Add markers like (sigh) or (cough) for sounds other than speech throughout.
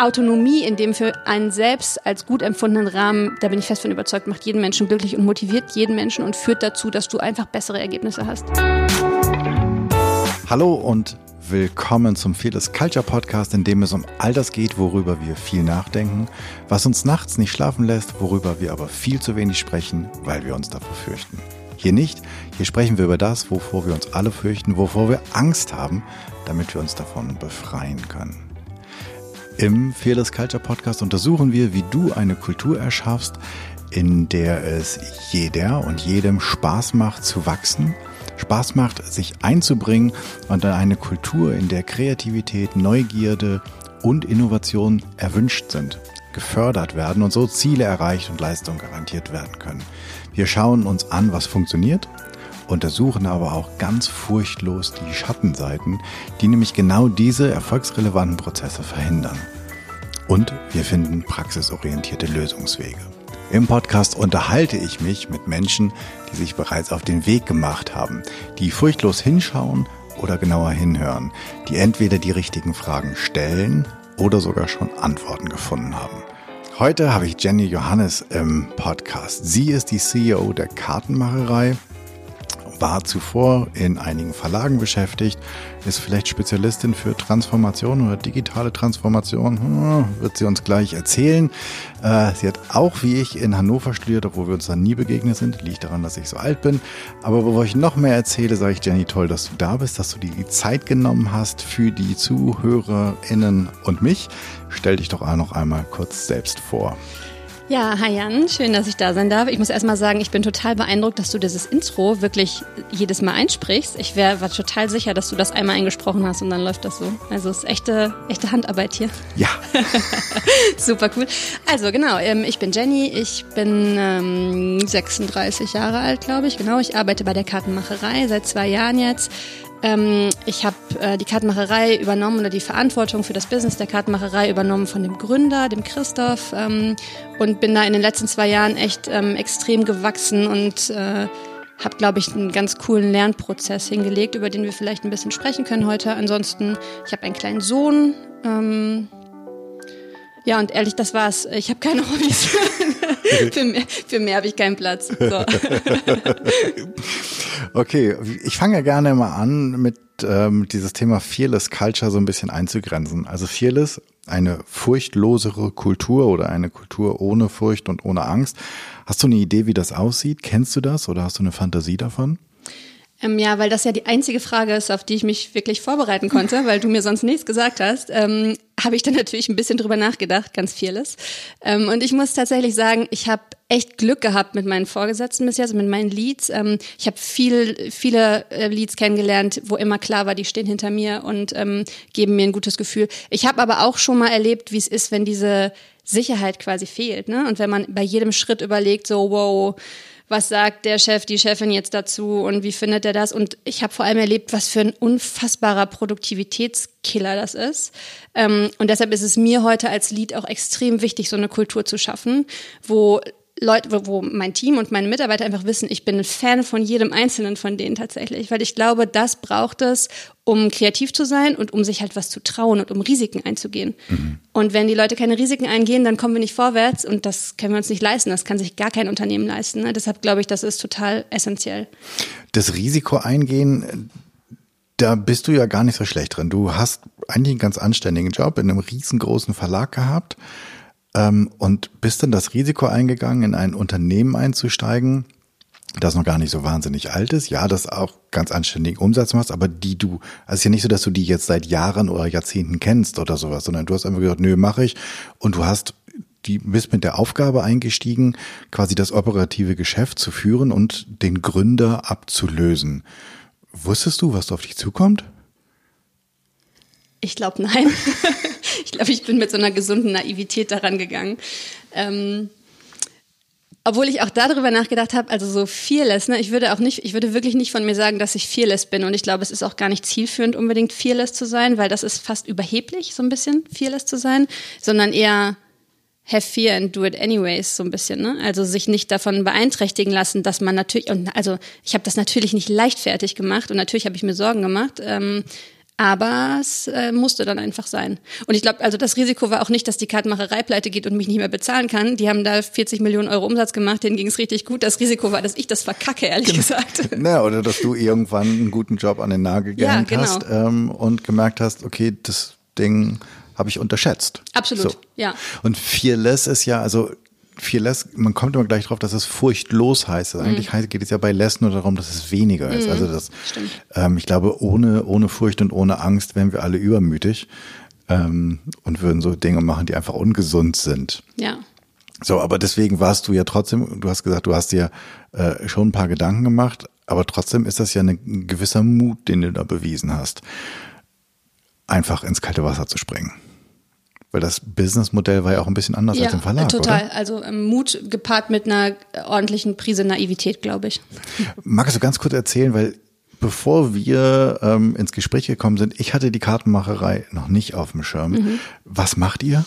Autonomie in dem für einen selbst als gut empfundenen Rahmen, da bin ich fest von überzeugt, macht jeden Menschen glücklich und motiviert jeden Menschen und führt dazu, dass du einfach bessere Ergebnisse hast. Hallo und willkommen zum Fearless Culture Podcast, in dem es um all das geht, worüber wir viel nachdenken, was uns nachts nicht schlafen lässt, worüber wir aber viel zu wenig sprechen, weil wir uns davor fürchten. Hier nicht, hier sprechen wir über das, wovor wir uns alle fürchten, wovor wir Angst haben, damit wir uns davon befreien können. Im Fearless Culture Podcast untersuchen wir, wie du eine Kultur erschaffst, in der es jeder und jedem Spaß macht zu wachsen, Spaß macht sich einzubringen und eine Kultur, in der Kreativität, Neugierde und Innovation erwünscht sind, gefördert werden und so Ziele erreicht und Leistung garantiert werden können. Wir schauen uns an, was funktioniert, untersuchen aber auch ganz furchtlos die Schattenseiten, die nämlich genau diese erfolgsrelevanten Prozesse verhindern. Und wir finden praxisorientierte Lösungswege. Im Podcast unterhalte ich mich mit Menschen, die sich bereits auf den Weg gemacht haben, die furchtlos hinschauen oder genauer hinhören, die entweder die richtigen Fragen stellen oder sogar schon Antworten gefunden haben. Heute habe ich Jenny Johannes im Podcast. Sie ist die CEO der Kartenmacherei war zuvor in einigen Verlagen beschäftigt, ist vielleicht Spezialistin für Transformation oder digitale Transformation, hm, wird sie uns gleich erzählen. Äh, sie hat auch wie ich in Hannover studiert, obwohl wir uns da nie begegnet sind. Liegt daran, dass ich so alt bin. Aber bevor ich noch mehr erzähle, sage ich Jenny, toll, dass du da bist, dass du dir die Zeit genommen hast für die ZuhörerInnen und mich. Stell dich doch auch noch einmal kurz selbst vor. Ja, hi Jan, schön, dass ich da sein darf. Ich muss erstmal sagen, ich bin total beeindruckt, dass du dieses Intro wirklich jedes Mal einsprichst. Ich wär, war total sicher, dass du das einmal eingesprochen hast und dann läuft das so. Also es ist echte, echte Handarbeit hier. Ja. (laughs) Super cool. Also genau, ähm, ich bin Jenny, ich bin ähm, 36 Jahre alt, glaube ich. Genau, ich arbeite bei der Kartenmacherei seit zwei Jahren jetzt. Ähm, ich habe äh, die Kartenmacherei übernommen oder die Verantwortung für das Business der Kartenmacherei übernommen von dem Gründer, dem Christoph, ähm, und bin da in den letzten zwei Jahren echt ähm, extrem gewachsen und äh, habe, glaube ich, einen ganz coolen Lernprozess hingelegt, über den wir vielleicht ein bisschen sprechen können heute. Ansonsten, ich habe einen kleinen Sohn. Ähm, ja, und ehrlich, das war's. Ich habe keine Hobbys. für mehr, für mehr habe ich keinen Platz. So. (laughs) okay, ich fange ja gerne mal an mit ähm, dieses Thema Fearless Culture so ein bisschen einzugrenzen. Also Fearless, eine furchtlosere Kultur oder eine Kultur ohne Furcht und ohne Angst. Hast du eine Idee, wie das aussieht? Kennst du das oder hast du eine Fantasie davon? Ähm, ja, weil das ja die einzige Frage ist, auf die ich mich wirklich vorbereiten konnte, (laughs) weil du mir sonst nichts gesagt hast, ähm, habe ich dann natürlich ein bisschen drüber nachgedacht, ganz vieles. Ähm, und ich muss tatsächlich sagen, ich habe echt Glück gehabt mit meinen Vorgesetzten bis jetzt, mit meinen Leads. Ähm, ich habe viel, viele äh, Leads kennengelernt, wo immer klar war, die stehen hinter mir und ähm, geben mir ein gutes Gefühl. Ich habe aber auch schon mal erlebt, wie es ist, wenn diese Sicherheit quasi fehlt. Ne? Und wenn man bei jedem Schritt überlegt, so, wow, was sagt der Chef, die Chefin jetzt dazu und wie findet er das? Und ich habe vor allem erlebt, was für ein unfassbarer Produktivitätskiller das ist. Ähm, und deshalb ist es mir heute als Lead auch extrem wichtig, so eine Kultur zu schaffen, wo Leute, wo mein Team und meine Mitarbeiter einfach wissen, ich bin ein Fan von jedem einzelnen von denen tatsächlich, weil ich glaube, das braucht es, um kreativ zu sein und um sich halt was zu trauen und um Risiken einzugehen. Mhm. Und wenn die Leute keine Risiken eingehen, dann kommen wir nicht vorwärts und das können wir uns nicht leisten. Das kann sich gar kein Unternehmen leisten. Ne? Deshalb glaube ich, das ist total essentiell. Das Risiko eingehen, da bist du ja gar nicht so schlecht drin. Du hast eigentlich einen ganz anständigen Job in einem riesengroßen Verlag gehabt ähm, und bist dann das Risiko eingegangen, in ein Unternehmen einzusteigen, das noch gar nicht so wahnsinnig alt ist, ja, das auch ganz anständigen Umsatz machst, aber die du, also ist ja nicht so, dass du die jetzt seit Jahren oder Jahrzehnten kennst oder sowas, sondern du hast einfach gesagt, nö, mache ich und du hast die bist mit der Aufgabe eingestiegen, quasi das operative Geschäft zu führen und den Gründer abzulösen. Wusstest du, was auf dich zukommt? Ich glaube nein. (laughs) ich glaube, ich bin mit so einer gesunden Naivität daran gegangen. Ähm, obwohl ich auch darüber nachgedacht habe, also so fearless, ne? Ich würde auch nicht, ich würde wirklich nicht von mir sagen, dass ich fearless bin. Und ich glaube, es ist auch gar nicht zielführend, unbedingt fearless zu sein, weil das ist fast überheblich, so ein bisschen fearless zu sein, sondern eher have fear and do it anyways, so ein bisschen, ne? Also sich nicht davon beeinträchtigen lassen, dass man natürlich, und also ich habe das natürlich nicht leichtfertig gemacht und natürlich habe ich mir Sorgen gemacht. Ähm, Aber es äh, musste dann einfach sein. Und ich glaube, also das Risiko war auch nicht, dass die Kartenmacherei pleite geht und mich nicht mehr bezahlen kann. Die haben da 40 Millionen Euro Umsatz gemacht, denen ging es richtig gut. Das Risiko war, dass ich das verkacke, ehrlich genau. gesagt. (laughs) Naja, oder dass du irgendwann einen guten Job an den Nagel gehängt ja, genau. hast ähm, und gemerkt hast, okay, das Ding habe ich unterschätzt. Absolut, so. ja. Und Fearless ist ja, also Fearless, man kommt immer gleich drauf, dass es furchtlos heißt. Also eigentlich mhm. geht es ja bei Less nur darum, dass es weniger ist. Mhm. Also das, ähm, ich glaube, ohne, ohne Furcht und ohne Angst wären wir alle übermütig ähm, und würden so Dinge machen, die einfach ungesund sind. Ja. So, aber deswegen warst du ja trotzdem, du hast gesagt, du hast dir äh, schon ein paar Gedanken gemacht, aber trotzdem ist das ja ein gewisser Mut, den du da bewiesen hast, einfach ins kalte Wasser zu springen. Weil das Businessmodell war ja auch ein bisschen anders ja, als im Verlag. Total. Oder? Also ähm, Mut gepaart mit einer ordentlichen Prise Naivität, glaube ich. Magst du ganz kurz erzählen, weil bevor wir ähm, ins Gespräch gekommen sind, ich hatte die Kartenmacherei noch nicht auf dem Schirm. Mhm. Was macht ihr?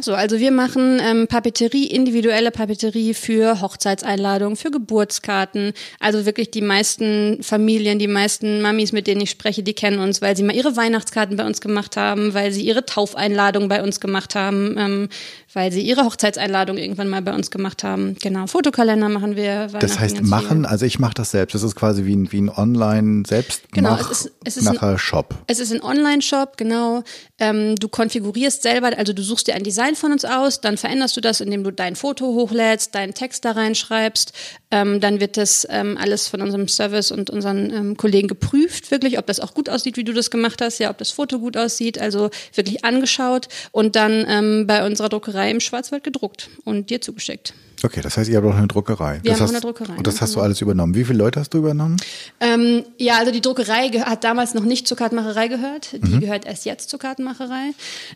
So, also wir machen ähm, Papeterie, individuelle Papeterie für Hochzeitseinladungen, für Geburtskarten. Also wirklich die meisten Familien, die meisten Mamis, mit denen ich spreche, die kennen uns, weil sie mal ihre Weihnachtskarten bei uns gemacht haben, weil sie ihre Taufeinladung bei uns gemacht haben, ähm, weil sie ihre Hochzeitseinladung irgendwann mal bei uns gemacht haben. Genau, Fotokalender machen wir. Das heißt machen, also ich mache das selbst. Das ist quasi wie ein, wie ein online selbst genau, es ist, es ist ein, Shop. Es ist ein Online-Shop, genau. Ähm, du konfigurierst selber, also du suchst dir ein Design von uns aus, dann veränderst du das, indem du dein Foto hochlädst, deinen Text da reinschreibst. Ähm, dann wird das ähm, alles von unserem Service und unseren ähm, Kollegen geprüft, wirklich, ob das auch gut aussieht, wie du das gemacht hast, ja, ob das Foto gut aussieht, also wirklich angeschaut und dann ähm, bei unserer Druckerei im Schwarzwald gedruckt und dir zugeschickt. Okay, das heißt, ihr habt auch eine Druckerei. Wir das haben hast, eine Druckerei. Und das hast du alles übernommen. Wie viele Leute hast du übernommen? Ähm, ja, also die Druckerei hat damals noch nicht zur Kartenmacherei gehört. Die mhm. gehört erst jetzt zur Kartenmacherei.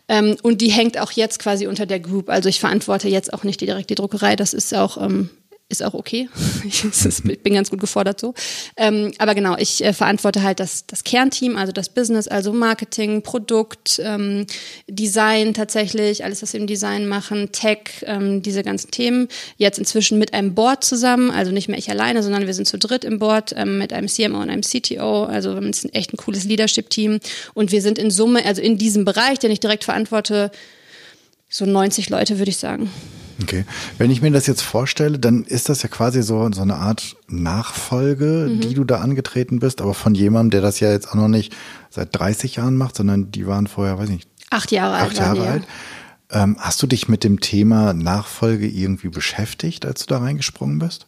Ähm, und die hängt auch jetzt quasi unter der Group. Also ich verantworte jetzt auch nicht direkt die Druckerei. Das ist auch ähm, ist auch okay. (laughs) Ich bin ganz gut gefordert so. Ähm, aber genau, ich äh, verantworte halt das, das Kernteam, also das Business, also Marketing, Produkt, ähm, Design tatsächlich, alles, was wir im Design machen, Tech, ähm, diese ganzen Themen. Jetzt inzwischen mit einem Board zusammen, also nicht mehr ich alleine, sondern wir sind zu dritt im Board ähm, mit einem CMO und einem CTO. Also wir ein echt ein cooles Leadership-Team. Und wir sind in Summe, also in diesem Bereich, den ich direkt verantworte, so 90 Leute, würde ich sagen. Okay. Wenn ich mir das jetzt vorstelle, dann ist das ja quasi so, so eine Art Nachfolge, mhm. die du da angetreten bist, aber von jemandem, der das ja jetzt auch noch nicht seit 30 Jahren macht, sondern die waren vorher, weiß ich nicht. Acht Jahre acht alt. Acht Jahre alt. Ähm, hast du dich mit dem Thema Nachfolge irgendwie beschäftigt, als du da reingesprungen bist?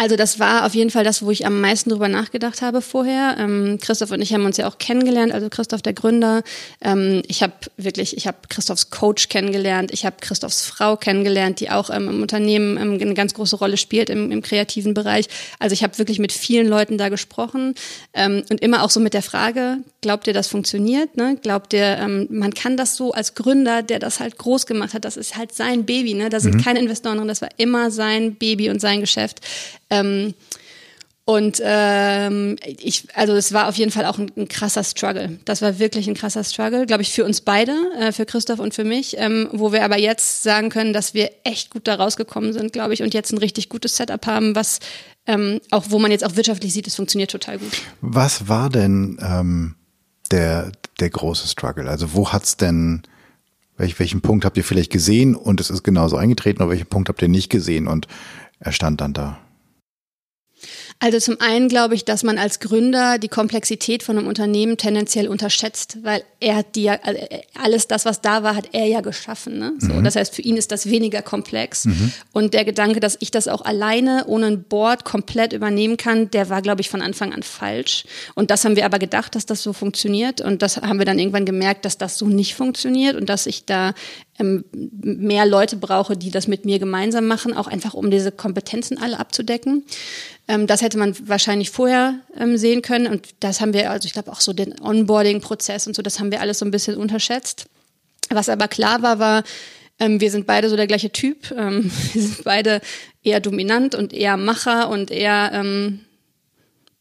Also das war auf jeden Fall das, wo ich am meisten drüber nachgedacht habe vorher. Ähm, Christoph und ich haben uns ja auch kennengelernt, also Christoph der Gründer. Ähm, ich habe wirklich, ich habe Christophs Coach kennengelernt, ich habe Christophs Frau kennengelernt, die auch ähm, im Unternehmen ähm, eine ganz große Rolle spielt im, im kreativen Bereich. Also ich habe wirklich mit vielen Leuten da gesprochen ähm, und immer auch so mit der Frage, glaubt ihr, das funktioniert? Ne? Glaubt ihr, ähm, man kann das so als Gründer, der das halt groß gemacht hat, das ist halt sein Baby, ne? Da sind mhm. keine Investoren drin, das war immer sein Baby und sein Geschäft. Ähm, und ähm, ich, also es war auf jeden Fall auch ein, ein, krasser Struggle. Das war wirklich ein krasser Struggle, glaube ich, für uns beide, äh, für Christoph und für mich, ähm, wo wir aber jetzt sagen können, dass wir echt gut da rausgekommen sind, glaube ich, und jetzt ein richtig gutes Setup haben, was ähm, auch, wo man jetzt auch wirtschaftlich sieht, es funktioniert total gut. Was war denn ähm, der, der große Struggle? Also wo hat's denn, welch, welchen Punkt habt ihr vielleicht gesehen und es ist genauso eingetreten, oder welchen Punkt habt ihr nicht gesehen und er stand dann da? Also zum einen glaube ich, dass man als Gründer die Komplexität von einem Unternehmen tendenziell unterschätzt, weil er hat die ja, äh, alles das, was da war, hat er ja geschaffen. Ne? So, mhm. Das heißt, für ihn ist das weniger komplex. Mhm. Und der Gedanke, dass ich das auch alleine ohne ein Board komplett übernehmen kann, der war, glaube ich, von Anfang an falsch. Und das haben wir aber gedacht, dass das so funktioniert. Und das haben wir dann irgendwann gemerkt, dass das so nicht funktioniert und dass ich da ähm, mehr Leute brauche, die das mit mir gemeinsam machen, auch einfach um diese Kompetenzen alle abzudecken. Ähm, das hätte man wahrscheinlich vorher ähm, sehen können und das haben wir, also ich glaube auch so den Onboarding-Prozess und so, das haben wir alles so ein bisschen unterschätzt. Was aber klar war, war, wir sind beide so der gleiche Typ. (laughs) Wir sind beide eher dominant und eher Macher und eher ähm,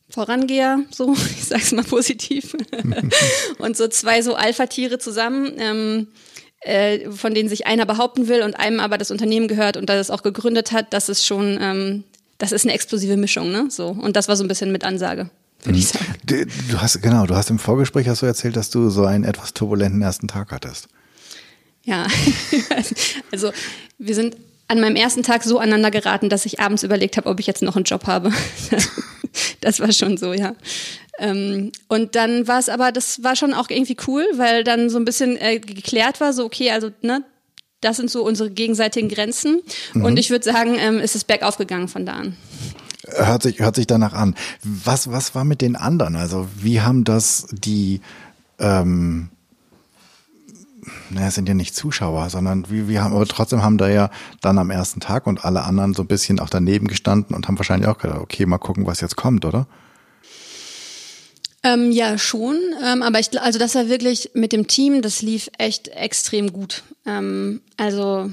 Vorangeher, so, (laughs) ich sag's mal positiv. (laughs) und so zwei so Alpha-Tiere zusammen. Ähm, äh, von denen sich einer behaupten will und einem aber das Unternehmen gehört und das es auch gegründet hat, das ist schon, ähm, das ist eine explosive Mischung, ne? So. Und das war so ein bisschen mit Ansage würde ich sagen. Du, du hast, genau, du hast im Vorgespräch hast du erzählt, dass du so einen etwas turbulenten ersten Tag hattest. Ja, (laughs) also wir sind an meinem ersten Tag so aneinander geraten, dass ich abends überlegt habe, ob ich jetzt noch einen Job habe. (laughs) (laughs) das war schon so, ja. Ähm, und dann war es aber, das war schon auch irgendwie cool, weil dann so ein bisschen äh, geklärt war, so okay, also ne, das sind so unsere gegenseitigen Grenzen. Mhm. Und ich würde sagen, ähm, es ist bergauf gegangen von da an. Hört sich, hört sich danach an. Was, was war mit den anderen? Also wie haben das die ähm, naja, sind ja nicht Zuschauer, sondern wir, wir haben, aber trotzdem haben da ja dann am ersten Tag und alle anderen so ein bisschen auch daneben gestanden und haben wahrscheinlich auch gedacht, okay, mal gucken, was jetzt kommt, oder? Ähm, ja, schon. Ähm, aber ich, also das war wirklich mit dem Team, das lief echt extrem gut. Ähm, also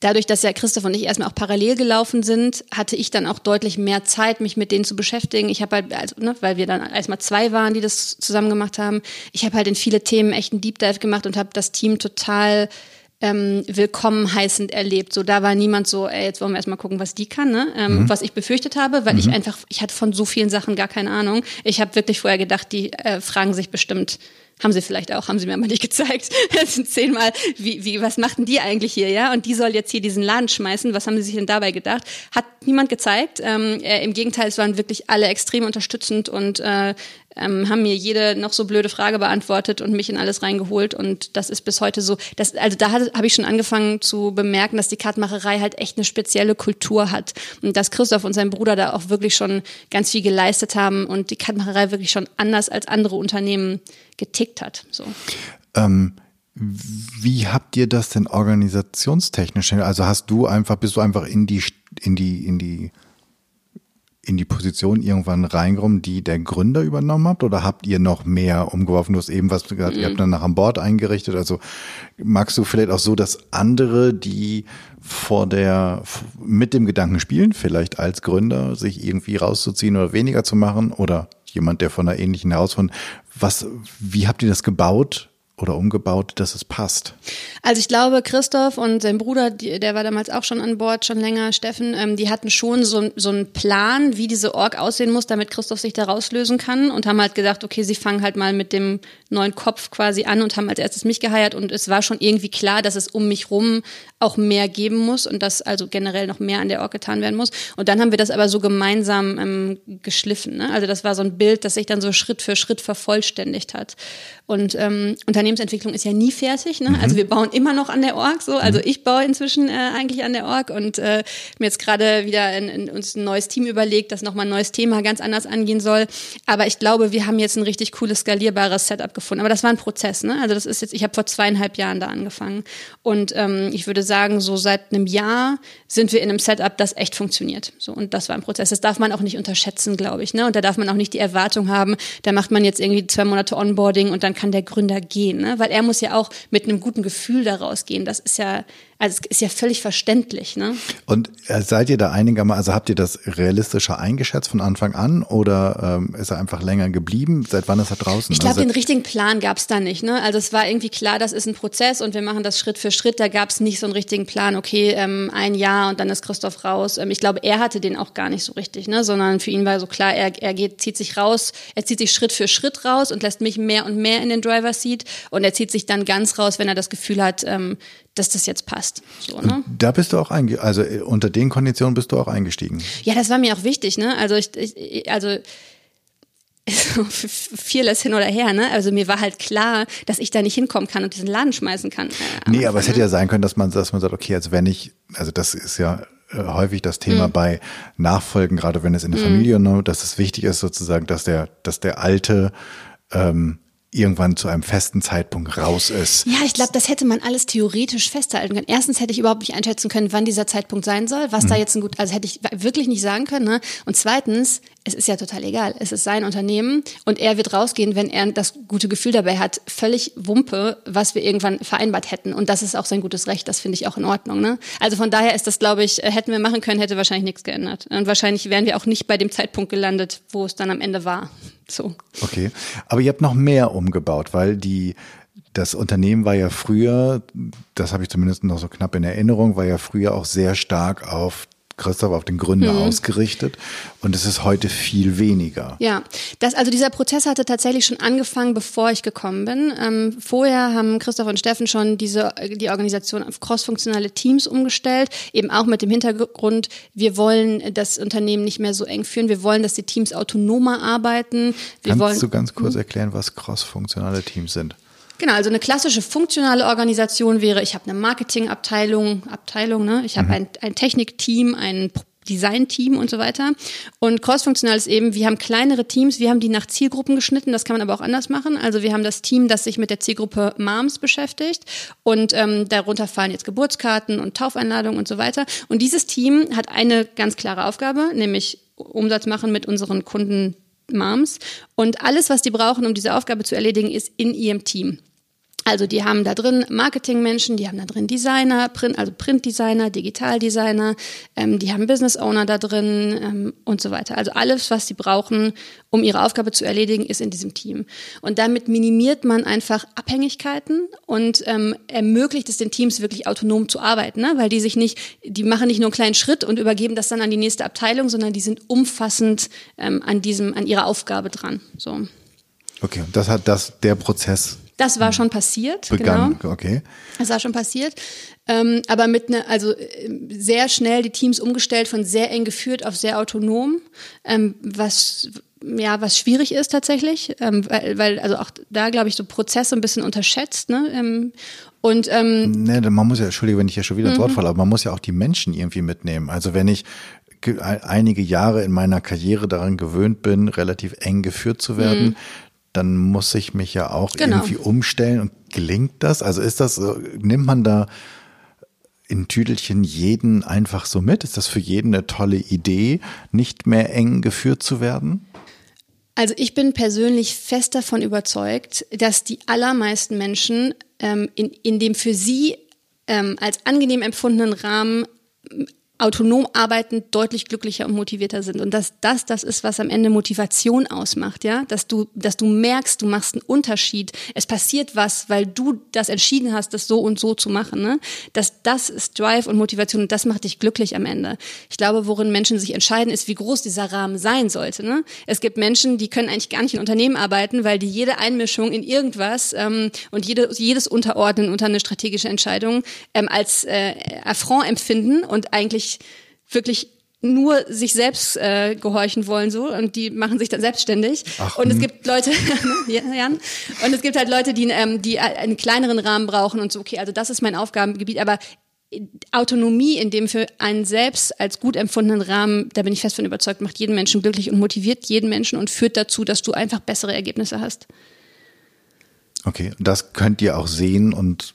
dadurch, dass ja Christoph und ich erstmal auch parallel gelaufen sind, hatte ich dann auch deutlich mehr Zeit, mich mit denen zu beschäftigen. Ich habe halt, also, ne, weil wir dann erstmal zwei waren, die das zusammen gemacht haben, ich habe halt in viele Themen echt einen Deep Dive gemacht und habe das Team total ähm, willkommen heißend erlebt. So, da war niemand so, ey, jetzt wollen wir erstmal gucken, was die kann, ne? Ähm, mhm. Was ich befürchtet habe, weil mhm. ich einfach, ich hatte von so vielen Sachen gar keine Ahnung. Ich habe wirklich vorher gedacht, die äh, fragen sich bestimmt, haben sie vielleicht auch, haben sie mir aber nicht (laughs) gezeigt. Das sind zehnmal, wie, wie, was machten die eigentlich hier, ja? Und die soll jetzt hier diesen Laden schmeißen. Was haben sie sich denn dabei gedacht? Hat niemand gezeigt. Ähm, äh, Im Gegenteil, es waren wirklich alle extrem unterstützend und äh, ähm, haben mir jede noch so blöde Frage beantwortet und mich in alles reingeholt. Und das ist bis heute so. Das, also da habe ich schon angefangen zu bemerken, dass die Kartmacherei halt echt eine spezielle Kultur hat. Und dass Christoph und sein Bruder da auch wirklich schon ganz viel geleistet haben und die Kartmacherei wirklich schon anders als andere Unternehmen getickt hat. So. Ähm wie habt ihr das denn organisationstechnisch? Also hast du einfach, bist du einfach in die, in die, in die in die Position irgendwann reingekommen, die der Gründer übernommen habt? Oder habt ihr noch mehr umgeworfen? Du hast eben was gesagt, mhm. ihr habt mhm. dann nach an Bord eingerichtet. Also magst du vielleicht auch so, dass andere, die vor der, mit dem Gedanken spielen, vielleicht als Gründer, sich irgendwie rauszuziehen oder weniger zu machen oder jemand, der von einer ähnlichen Herausforderung, was, wie habt ihr das gebaut? Oder umgebaut, dass es passt? Also ich glaube, Christoph und sein Bruder, die, der war damals auch schon an Bord, schon länger, Steffen, ähm, die hatten schon so, so einen Plan, wie diese Org aussehen muss, damit Christoph sich da rauslösen kann und haben halt gesagt, okay, sie fangen halt mal mit dem neuen Kopf quasi an und haben als erstes mich geheiert und es war schon irgendwie klar, dass es um mich rum auch mehr geben muss und dass also generell noch mehr an der Org getan werden muss. Und dann haben wir das aber so gemeinsam ähm, geschliffen. Ne? Also das war so ein Bild, das sich dann so Schritt für Schritt vervollständigt hat. Und ähm, Unternehmensentwicklung ist ja nie fertig. Ne? Mhm. Also wir bauen immer noch an der Org. So, also ich baue inzwischen äh, eigentlich an der Org und äh, mir jetzt gerade wieder in, in uns ein neues Team überlegt, das nochmal ein neues Thema ganz anders angehen soll. Aber ich glaube, wir haben jetzt ein richtig cooles skalierbares Setup gefunden. Aber das war ein Prozess. Ne? Also das ist jetzt, ich habe vor zweieinhalb Jahren da angefangen und ähm, ich würde sagen, so seit einem Jahr sind wir in einem Setup, das echt funktioniert. So und das war ein Prozess. Das darf man auch nicht unterschätzen, glaube ich. Ne? Und da darf man auch nicht die Erwartung haben, da macht man jetzt irgendwie zwei Monate Onboarding und dann kann der Gründer gehen, ne? weil er muss ja auch mit einem guten Gefühl daraus gehen. Das ist ja, also es ist ja völlig verständlich. Ne? Und äh, seid ihr da einigermaßen, also habt ihr das realistischer eingeschätzt von Anfang an oder ähm, ist er einfach länger geblieben? Seit wann ist er draußen? Ich glaube, also, den richtigen Plan gab es da nicht. Ne? Also es war irgendwie klar, das ist ein Prozess und wir machen das Schritt für Schritt. Da gab es nicht so einen richtigen Plan, okay, ähm, ein Jahr und dann ist Christoph raus. Ähm, ich glaube, er hatte den auch gar nicht so richtig, ne? sondern für ihn war so klar, er, er geht, zieht sich raus, er zieht sich Schritt für Schritt raus und lässt mich mehr und mehr in den Driver Seat und er zieht sich dann ganz raus, wenn er das Gefühl hat, ähm, dass das jetzt passt. So, ne? Da bist du auch einge also äh, unter den Konditionen bist du auch eingestiegen. Ja, das war mir auch wichtig, ne? Also ich, ich also (laughs) vieles hin oder her, ne? Also mir war halt klar, dass ich da nicht hinkommen kann und diesen Laden schmeißen kann. Äh, nee, aber es hätte ne? ja sein können, dass man, dass man sagt, okay, also wenn ich, also das ist ja äh, häufig das Thema mhm. bei Nachfolgen, gerade wenn es in der mhm. Familie, ne, dass es wichtig ist sozusagen, dass der, dass der alte ähm, irgendwann zu einem festen Zeitpunkt raus ist. Ja, ich glaube, das hätte man alles theoretisch festhalten können. Erstens hätte ich überhaupt nicht einschätzen können, wann dieser Zeitpunkt sein soll, was mhm. da jetzt ein gut, also hätte ich wirklich nicht sagen können. Ne? Und zweitens, es ist ja total egal. Es ist sein Unternehmen und er wird rausgehen, wenn er das gute Gefühl dabei hat. Völlig Wumpe, was wir irgendwann vereinbart hätten. Und das ist auch sein gutes Recht. Das finde ich auch in Ordnung. Ne? Also von daher ist das, glaube ich, äh, hätten wir machen können, hätte wahrscheinlich nichts geändert. Und wahrscheinlich wären wir auch nicht bei dem Zeitpunkt gelandet, wo es dann am Ende war. So. Okay. Aber ihr habt noch mehr umgebaut, weil die, das Unternehmen war ja früher, das habe ich zumindest noch so knapp in Erinnerung, war ja früher auch sehr stark auf Christoph, auf den Gründer mhm. ausgerichtet und es ist heute viel weniger. Ja, das, also dieser Prozess hatte tatsächlich schon angefangen, bevor ich gekommen bin. Ähm, vorher haben Christoph und Steffen schon diese, die Organisation auf crossfunktionale Teams umgestellt, eben auch mit dem Hintergrund, wir wollen das Unternehmen nicht mehr so eng führen, wir wollen, dass die Teams autonomer arbeiten. Wir Kannst wollen, du ganz kurz hm? erklären, was crossfunktionale Teams sind? Genau, also eine klassische funktionale Organisation wäre, ich habe eine Marketingabteilung, Abteilung, ne? ich habe mhm. ein, ein Technikteam, ein Designteam und so weiter. Und crossfunktional ist eben, wir haben kleinere Teams, wir haben die nach Zielgruppen geschnitten, das kann man aber auch anders machen. Also wir haben das Team, das sich mit der Zielgruppe Moms beschäftigt und ähm, darunter fallen jetzt Geburtskarten und Taufeinladungen und so weiter. Und dieses Team hat eine ganz klare Aufgabe, nämlich Umsatz machen mit unseren Kunden Moms. Und alles, was die brauchen, um diese Aufgabe zu erledigen, ist in ihrem Team. Also die haben da drin Marketingmenschen, die haben da drin Designer, Print, also Printdesigner, Digitaldesigner, ähm, die haben Business Owner da drin ähm, und so weiter. Also alles, was sie brauchen, um ihre Aufgabe zu erledigen, ist in diesem Team. Und damit minimiert man einfach Abhängigkeiten und ähm, ermöglicht es den Teams wirklich autonom zu arbeiten, ne? weil die sich nicht, die machen nicht nur einen kleinen Schritt und übergeben das dann an die nächste Abteilung, sondern die sind umfassend ähm, an diesem, an ihrer Aufgabe dran. So. Okay, das hat das der Prozess das war schon passiert. Begann, genau. okay. Das war schon passiert. Ähm, aber mit ne, also äh, sehr schnell die Teams umgestellt von sehr eng geführt auf sehr autonom, ähm, was ja, was schwierig ist tatsächlich, ähm, weil, weil also auch da glaube ich so Prozesse ein bisschen unterschätzt, ne? Ähm, und ähm, nee, man muss ja, entschuldige, wenn ich ja schon wieder ins Wort mhm. falle, aber man muss ja auch die Menschen irgendwie mitnehmen. Also wenn ich einige Jahre in meiner Karriere daran gewöhnt bin, relativ eng geführt zu werden, mhm dann muss ich mich ja auch genau. irgendwie umstellen. Und gelingt das? Also ist das, nimmt man da in Tüdelchen jeden einfach so mit? Ist das für jeden eine tolle Idee, nicht mehr eng geführt zu werden? Also ich bin persönlich fest davon überzeugt, dass die allermeisten Menschen ähm, in, in dem für sie ähm, als angenehm empfundenen Rahmen autonom arbeitend deutlich glücklicher und motivierter sind und dass das das ist, was am Ende Motivation ausmacht, ja, dass du dass du merkst, du machst einen Unterschied, es passiert was, weil du das entschieden hast, das so und so zu machen, ne? Dass das ist Drive und Motivation und das macht dich glücklich am Ende. Ich glaube, worin Menschen sich entscheiden, ist, wie groß dieser Rahmen sein sollte, ne? Es gibt Menschen, die können eigentlich gar nicht in Unternehmen arbeiten, weil die jede Einmischung in irgendwas ähm, und jede, jedes Unterordnen unter eine strategische Entscheidung ähm, als äh, Affront empfinden und eigentlich wirklich, wirklich nur sich selbst äh, gehorchen wollen so und die machen sich dann selbstständig Ach, und es hm. gibt Leute (laughs) Jan, und es gibt halt Leute die ähm, die einen kleineren Rahmen brauchen und so okay also das ist mein Aufgabengebiet aber Autonomie in dem für einen selbst als gut empfundenen Rahmen, da bin ich fest von überzeugt, macht jeden Menschen glücklich und motiviert jeden Menschen und führt dazu, dass du einfach bessere Ergebnisse hast. Okay, das könnt ihr auch sehen und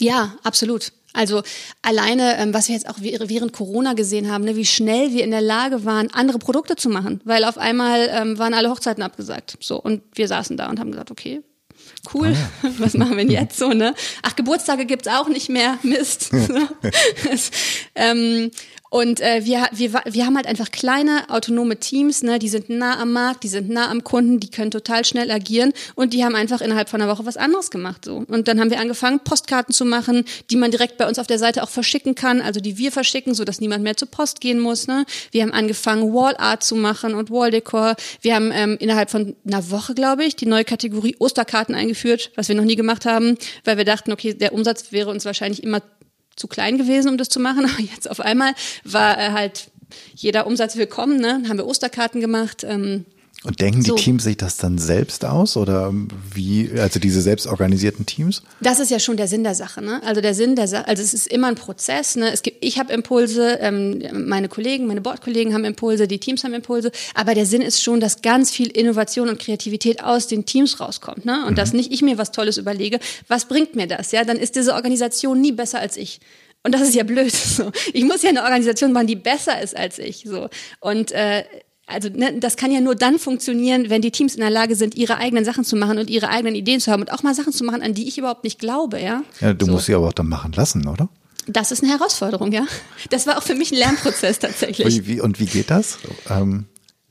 ja, absolut. Also alleine, ähm, was wir jetzt auch während Corona gesehen haben, ne, wie schnell wir in der Lage waren, andere Produkte zu machen, weil auf einmal ähm, waren alle Hochzeiten abgesagt. So und wir saßen da und haben gesagt, okay, cool, ah, ja. (laughs) was machen wir denn (laughs) jetzt so, ne? Ach, Geburtstage gibt's auch nicht mehr, Mist. (laughs) ähm, und äh, wir, wir, wir haben halt einfach kleine autonome Teams, ne, die sind nah am Markt, die sind nah am Kunden, die können total schnell agieren und die haben einfach innerhalb von einer Woche was anderes gemacht. So. Und dann haben wir angefangen, Postkarten zu machen, die man direkt bei uns auf der Seite auch verschicken kann, also die wir verschicken, so dass niemand mehr zur Post gehen muss. Ne? Wir haben angefangen, Wallart zu machen und Walldecor. Wir haben ähm, innerhalb von einer Woche, glaube ich, die neue Kategorie Osterkarten eingeführt, was wir noch nie gemacht haben, weil wir dachten, okay, der Umsatz wäre uns wahrscheinlich immer zu klein gewesen, um das zu machen. (laughs) Aber jetzt auf einmal war äh, halt jeder Umsatz willkommen. Ne? Haben wir Osterkarten gemacht. Ähm, und denken so. die Teams sich das dann selbst aus oder wie, also diese selbstorganisierten Teams? Das ist ja schon der Sinn der Sache. Ne? Also der Sinn der Sache, also es ist immer ein Prozess. Ne? Es gibt, ich habe Impulse, ähm, meine Kollegen, meine Bordkollegen haben Impulse, die Teams haben Impulse. Aber der Sinn ist schon, dass ganz viel Innovation und Kreativität aus den Teams rauskommt. Ne? Und mhm. dass nicht ich mir was Tolles überlege, was bringt mir das? Ja, dann ist diese Organisation nie besser als ich. Und das ist ja blöd. (laughs) So. Ich muss ja eine Organisation machen, die besser ist als ich. So. Und äh, also ne, das kann ja nur dann funktionieren, wenn die Teams in der Lage sind, ihre eigenen Sachen zu machen und ihre eigenen Ideen zu haben und auch mal Sachen zu machen, an die ich überhaupt nicht glaube, ja. Ja, du so. musst sie aber auch dann machen lassen, oder? Das ist eine Herausforderung, ja. Das war auch für mich ein Lernprozess tatsächlich. Wie, wie, und wie geht das? Ähm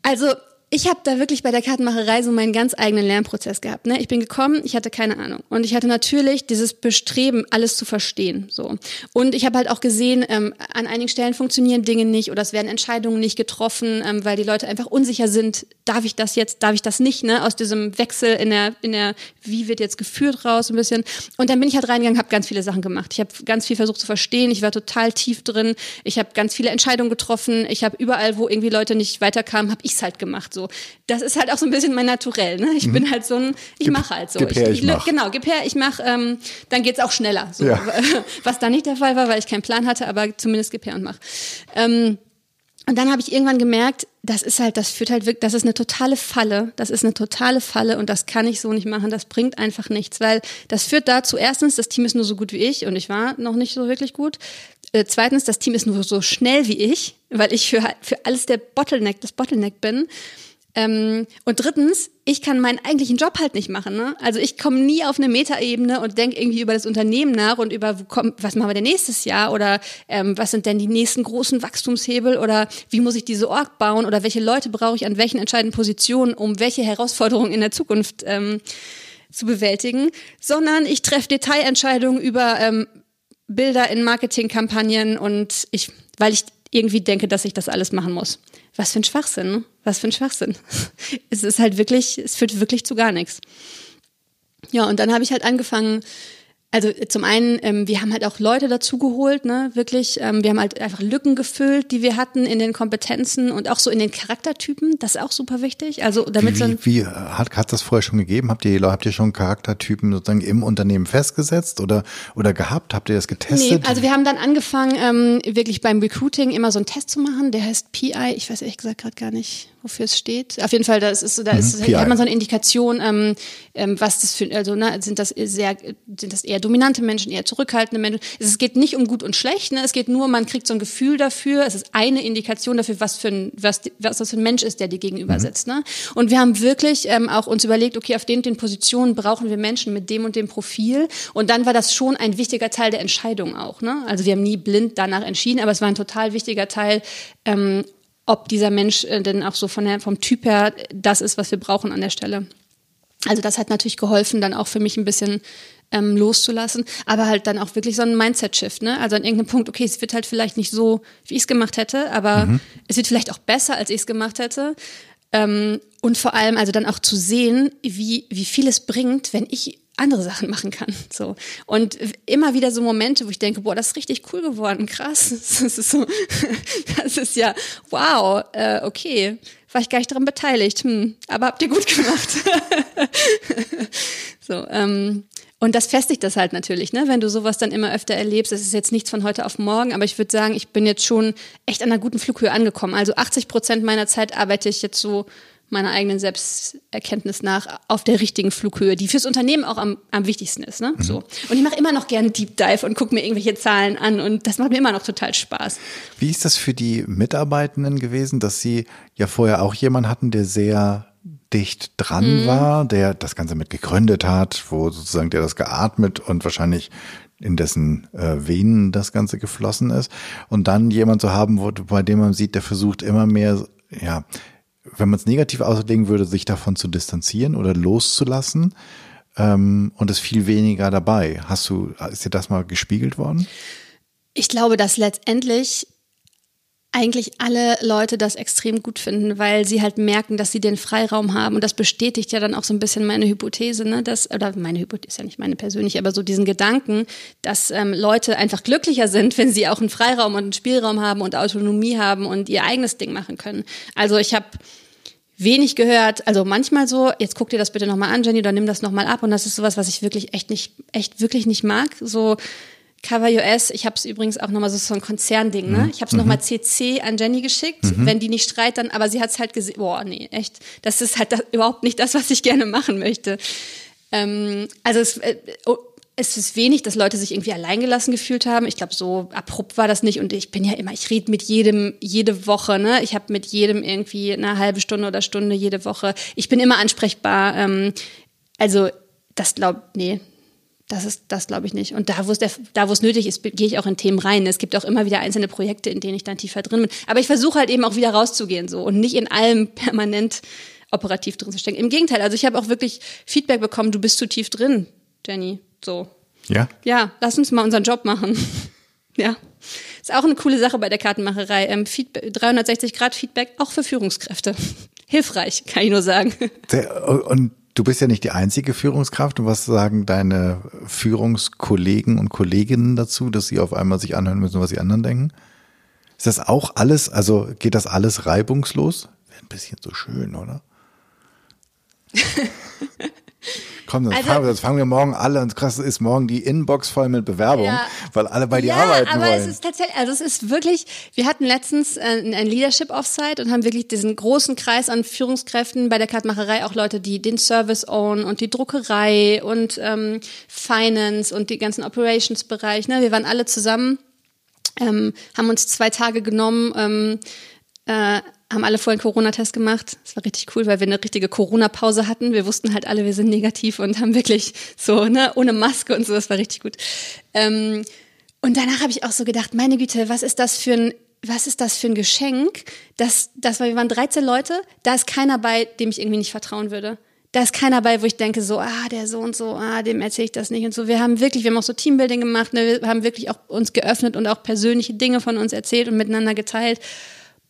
also Ich habe da wirklich bei der Kartenmacherei so meinen ganz eigenen Lernprozess gehabt. Ne? Ich bin gekommen, ich hatte keine Ahnung. Und ich hatte natürlich dieses Bestreben, alles zu verstehen. So. Und ich habe halt auch gesehen, ähm, an einigen Stellen funktionieren Dinge nicht oder es werden Entscheidungen nicht getroffen, ähm, weil die Leute einfach unsicher sind, darf ich das jetzt, darf ich das nicht, ne? Aus diesem Wechsel in der, in der, wie wird jetzt geführt raus ein bisschen. Und dann bin ich halt reingegangen, habe ganz viele Sachen gemacht. Ich habe ganz viel versucht zu verstehen, ich war total tief drin, ich habe ganz viele Entscheidungen getroffen, ich habe überall, wo irgendwie Leute nicht weiterkamen, habe ich's halt gemacht. So das ist halt auch so ein bisschen mein Naturell. Ne? Ich mhm. bin halt so ein, ich mache halt so. Gib her, ich, ich mach. Genau, gib her, ich mache, ähm, dann geht's auch schneller. So. Ja. (laughs) Was da nicht der Fall war, weil ich keinen Plan hatte, aber zumindest gib her und mach. Ähm, und dann habe ich irgendwann gemerkt, das ist halt, das führt halt wirklich, das ist eine totale Falle. Das ist eine totale Falle und das kann ich so nicht machen. Das bringt einfach nichts, weil das führt dazu, erstens, das Team ist nur so gut wie ich und ich war noch nicht so wirklich gut. Äh, zweitens, das Team ist nur so schnell wie ich, weil ich für, für alles der Bottleneck, das Bottleneck bin. Ähm, und drittens, ich kann meinen eigentlichen Job halt nicht machen. Ne? Also ich komme nie auf eine Metaebene und denke irgendwie über das Unternehmen nach und über, wo kommt, was machen wir denn nächstes Jahr oder ähm, was sind denn die nächsten großen Wachstumshebel oder wie muss ich diese Org bauen oder welche Leute brauche ich an welchen entscheidenden Positionen, um welche Herausforderungen in der Zukunft ähm, zu bewältigen, sondern ich treffe Detailentscheidungen über ähm, Bilder in Marketingkampagnen und ich, weil ich irgendwie denke, dass ich das alles machen muss. Was für ein Schwachsinn, ne? Was für ein Schwachsinn. (laughs) es ist halt wirklich, es führt wirklich zu gar nichts. Ja, und dann habe ich halt angefangen, also zum einen, ähm, wir haben halt auch Leute dazugeholt, ne, wirklich. Ähm, wir haben halt einfach Lücken gefüllt, die wir hatten in den Kompetenzen und auch so in den Charaktertypen. Das ist auch super wichtig. Also damit wie, wie, wie hat hat das vorher schon gegeben? Habt ihr habt ihr schon Charaktertypen sozusagen im Unternehmen festgesetzt oder oder gehabt? Habt ihr das getestet? Nee, also wir haben dann angefangen, ähm, wirklich beim Recruiting immer so einen Test zu machen. Der heißt PI. Ich weiß ehrlich gesagt gerade gar nicht wofür es steht. Auf jeden Fall, das ist, da ist, mhm, hat man so eine Indikation, ähm, ähm, was das für, also ne, sind das sehr, sind das eher dominante Menschen, eher zurückhaltende Menschen. Es geht nicht um gut und schlecht, ne? Es geht nur, man kriegt so ein Gefühl dafür. Es ist eine Indikation dafür, was für ein, was, was das für ein Mensch ist, der dir gegenüber mhm. sitzt. Ne? Und wir haben wirklich ähm, auch uns überlegt, okay, auf den den Positionen brauchen wir Menschen mit dem und dem Profil. Und dann war das schon ein wichtiger Teil der Entscheidung auch. Ne? Also wir haben nie blind danach entschieden, aber es war ein total wichtiger Teil, ähm, ob dieser Mensch äh, denn auch so von der, vom Typ her das ist, was wir brauchen an der Stelle. Also das hat natürlich geholfen, dann auch für mich ein bisschen ähm, loszulassen, aber halt dann auch wirklich so ein Mindset-Shift, ne? Also an irgendeinem Punkt, okay, es wird halt vielleicht nicht so, wie ich es gemacht hätte, aber mhm. es wird vielleicht auch besser, als ich es gemacht hätte. Ähm, und vor allem also dann auch zu sehen, wie, wie viel es bringt, wenn ich andere Sachen machen kann. So. Und immer wieder so Momente, wo ich denke, boah, das ist richtig cool geworden, krass. (laughs) Das ist so, (laughs) das ist ja, wow, äh, okay, war ich gar nicht daran beteiligt. Hm, aber habt ihr gut gemacht. (laughs) so, ähm, und das festigt das halt natürlich, ne? Wenn du sowas dann immer öfter erlebst, das ist jetzt nichts von heute auf morgen, aber ich würde sagen, ich bin jetzt schon echt an einer guten Flughöhe angekommen. Also 80 Prozent meiner Zeit arbeite ich jetzt so meiner eigenen Selbsterkenntnis nach auf der richtigen Flughöhe, die fürs Unternehmen auch am, am wichtigsten ist. Ne? Mhm. So. Und ich mache immer noch gerne Deep Dive und gucke mir irgendwelche Zahlen an und das macht mir immer noch total Spaß. Wie ist das für die Mitarbeitenden gewesen, dass sie ja vorher auch jemanden hatten, der sehr dicht dran mhm. war, der das Ganze mit gegründet hat, wo sozusagen der das geatmet und wahrscheinlich in dessen äh, Venen das Ganze geflossen ist. Und dann jemand zu haben, wo, bei dem man sieht, der versucht immer mehr, ja, wenn man es negativ auslegen würde, sich davon zu distanzieren oder loszulassen ähm, und es viel weniger dabei. Hast du, ist dir das mal gespiegelt worden? Ich glaube, dass letztendlich eigentlich alle Leute das extrem gut finden, weil sie halt merken, dass sie den Freiraum haben. Und das bestätigt ja dann auch so ein bisschen meine Hypothese, ne? Dass, oder meine Hypothese ist ja nicht meine persönliche, aber so diesen Gedanken, dass ähm, Leute einfach glücklicher sind, wenn sie auch einen Freiraum und einen Spielraum haben und Autonomie haben und ihr eigenes Ding machen können. Also ich habe wenig gehört, also manchmal so, jetzt guck dir das bitte nochmal an, Jenny, oder nimm das nochmal ab. Und das ist sowas, was ich wirklich echt nicht, echt wirklich nicht mag. So Cover US, ich habe es übrigens auch nochmal so, so ein Konzernding, ne? Mhm. Ich habe es mhm. nochmal CC an Jenny geschickt, mhm. wenn die nicht streit, dann, aber sie hat es halt gesehen, boah, nee, echt, das ist halt das, überhaupt nicht das, was ich gerne machen möchte. Ähm, also es, äh, oh, es ist wenig, dass Leute sich irgendwie alleingelassen gefühlt haben. Ich glaube, so abrupt war das nicht. Und ich bin ja immer, ich rede mit jedem jede Woche. Ne? Ich habe mit jedem irgendwie eine halbe Stunde oder Stunde jede Woche. Ich bin immer ansprechbar. Ähm, also das glaubt, nee, Das ist das, glaube ich, nicht. Und da, wo es nötig ist, gehe ich auch in Themen rein. Es gibt auch immer wieder einzelne Projekte, in denen ich dann tiefer drin bin. Aber ich versuche halt eben auch wieder rauszugehen so und nicht in allem (laughs) permanent operativ drin zu stecken. Im Gegenteil, also ich habe auch wirklich Feedback bekommen, du bist zu tief drin, Jenny. So. Ja? Ja, lass uns mal unseren Job machen. (laughs) ja. Ist auch eine coole Sache bei der Kartenmacherei. Ähm, 360 Grad Feedback, auch für Führungskräfte. (laughs) Hilfreich, kann ich nur sagen. (laughs) Und du bist ja nicht die einzige Führungskraft. Und was sagen deine Führungskollegen und Kolleginnen dazu, dass sie auf einmal sich anhören müssen, was die anderen denken? Ist das auch alles, also geht das alles reibungslos? Wäre ein bisschen so schön, oder? Komm, das, also, fangen, das fangen wir morgen alle und krass ist morgen die Inbox voll mit Bewerbung, ja, weil alle bei dir ja, arbeiten aber wollen. es ist tatsächlich, also es ist wirklich, wir hatten letztens äh, ein Leadership Offsite und haben wirklich diesen großen Kreis an Führungskräften bei der Kartmacherei, auch Leute, die den Service own und die Druckerei und ähm, Finance und die ganzen Operations Bereich. Ne? Wir waren alle zusammen, ähm, haben uns zwei Tage genommen. Ähm, äh, haben alle vorher einen Corona-Test gemacht. Das war richtig cool, weil wir eine richtige Corona-Pause hatten. Wir wussten halt alle, wir sind negativ und haben wirklich so, ne, ohne Maske und so, das war richtig gut. Ähm, und danach habe ich auch so gedacht, meine Güte, was ist das für ein was ist das für ein Geschenk? Das, das war, wir waren 13 Leute, da ist keiner bei, dem ich irgendwie nicht vertrauen würde. Da ist keiner bei, wo ich denke, so, ah, der so und so, ah, dem erzähle ich das nicht und so. Wir haben wirklich, wir haben auch so Teambuilding gemacht, ne? wir haben wirklich auch uns geöffnet und auch persönliche Dinge von uns erzählt und miteinander geteilt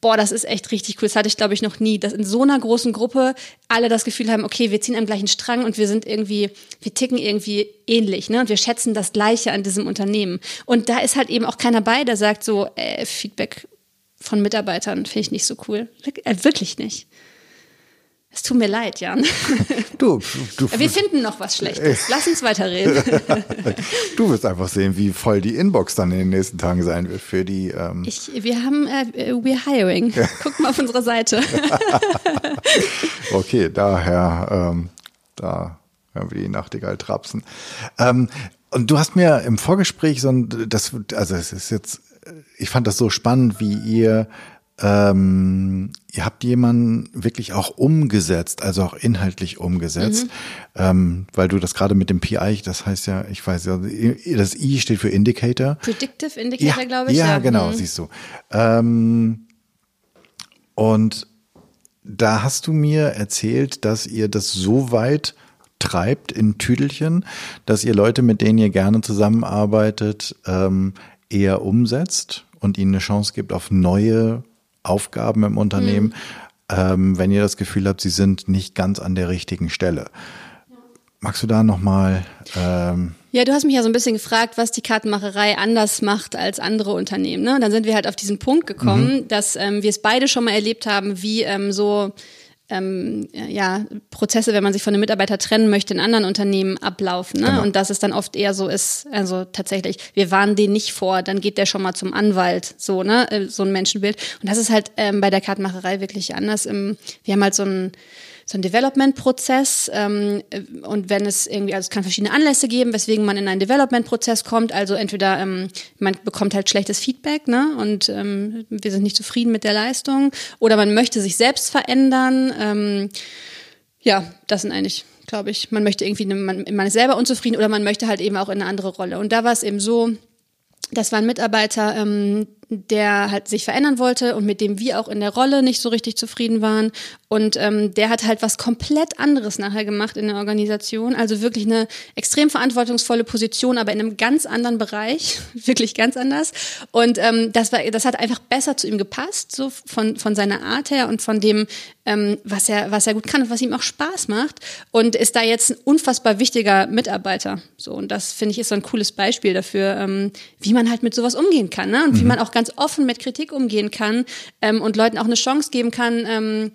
boah, das ist echt richtig cool. Das hatte ich, glaube ich, noch nie, dass in so einer großen Gruppe alle das Gefühl haben, okay, wir ziehen am gleichen Strang und wir sind irgendwie, wir ticken irgendwie ähnlich, ne? Und wir schätzen das Gleiche an diesem Unternehmen. Und da ist halt eben auch keiner bei, der sagt so, äh, Feedback von Mitarbeitern finde ich nicht so cool. Äh, wirklich nicht. Es tut mir leid, Jan. (laughs) Du, du, Wir finden noch was Schlechtes. (laughs) Lass uns weiterreden. (laughs) Du wirst einfach sehen, wie voll die Inbox dann in den nächsten Tagen sein wird für die. Ähm ich, wir haben, äh, we're hiring. Guck mal auf unsere Seite. okay, daher, ähm, da hören wir die Nachtigall trapsen. Ähm, und du hast mir im Vorgespräch so ein, das, also es ist jetzt, ich fand das so spannend, wie ihr ähm, ihr habt jemanden wirklich auch umgesetzt, also auch inhaltlich umgesetzt, mhm. ähm, weil du das gerade mit dem PI, das heißt ja, ich weiß ja, das I steht für Indicator. Predictive Indicator, ja, glaube ich. Ja, ja. genau, mhm. siehst du. Ähm, und da hast du mir erzählt, dass ihr das so weit treibt in Tüdelchen, dass ihr Leute, mit denen ihr gerne zusammenarbeitet, ähm, eher umsetzt und ihnen eine Chance gibt auf neue Aufgaben im Unternehmen, mhm. ähm, wenn ihr das Gefühl habt, sie sind nicht ganz an der richtigen Stelle. Magst du da nochmal? Ähm ja, du hast mich ja so ein bisschen gefragt, was die Kartenmacherei anders macht als andere Unternehmen. Ne? Dann sind wir halt auf diesen Punkt gekommen, mhm. dass ähm, wir es beide schon mal erlebt haben, wie ähm, so ähm, ja, Prozesse, wenn man sich von einem Mitarbeiter trennen möchte, in anderen Unternehmen ablaufen. Ne? Genau. Und dass es dann oft eher so ist, also tatsächlich, wir warnen den nicht vor, dann geht der schon mal zum Anwalt, so, ne, äh, so ein Menschenbild. Und das ist halt ähm, bei der Kartenmacherei wirklich anders. Im, wir haben halt so ein so ein Development-Prozess ähm, und wenn es irgendwie, also es kann verschiedene Anlässe geben, weswegen man in einen Development-Prozess kommt. Also entweder ähm, man bekommt halt schlechtes Feedback, ne, und ähm, wir sind nicht zufrieden mit der Leistung, oder man möchte sich selbst verändern. Ähm, ja, das sind eigentlich, glaube ich, man möchte irgendwie, man, man ist selber unzufrieden oder man möchte halt eben auch in eine andere Rolle. Und da war es eben so, das war ein Mitarbeiter, ähm, der halt sich verändern wollte und mit dem wir auch in der Rolle nicht so richtig zufrieden waren. Und ähm, der hat halt was komplett anderes nachher gemacht in der Organisation. Also wirklich eine extrem verantwortungsvolle Position, aber in einem ganz anderen Bereich, (laughs) wirklich ganz anders. Und ähm, das war, das hat einfach besser zu ihm gepasst, so von von seiner Art her und von dem, ähm, was er was er gut kann und was ihm auch Spaß macht. Und ist da jetzt ein unfassbar wichtiger Mitarbeiter. So und das finde ich ist so ein cooles Beispiel dafür, ähm, wie man halt mit sowas umgehen kann, ne? Und mhm. wie man auch ganz offen mit Kritik umgehen kann ähm, und Leuten auch eine Chance geben kann, ähm,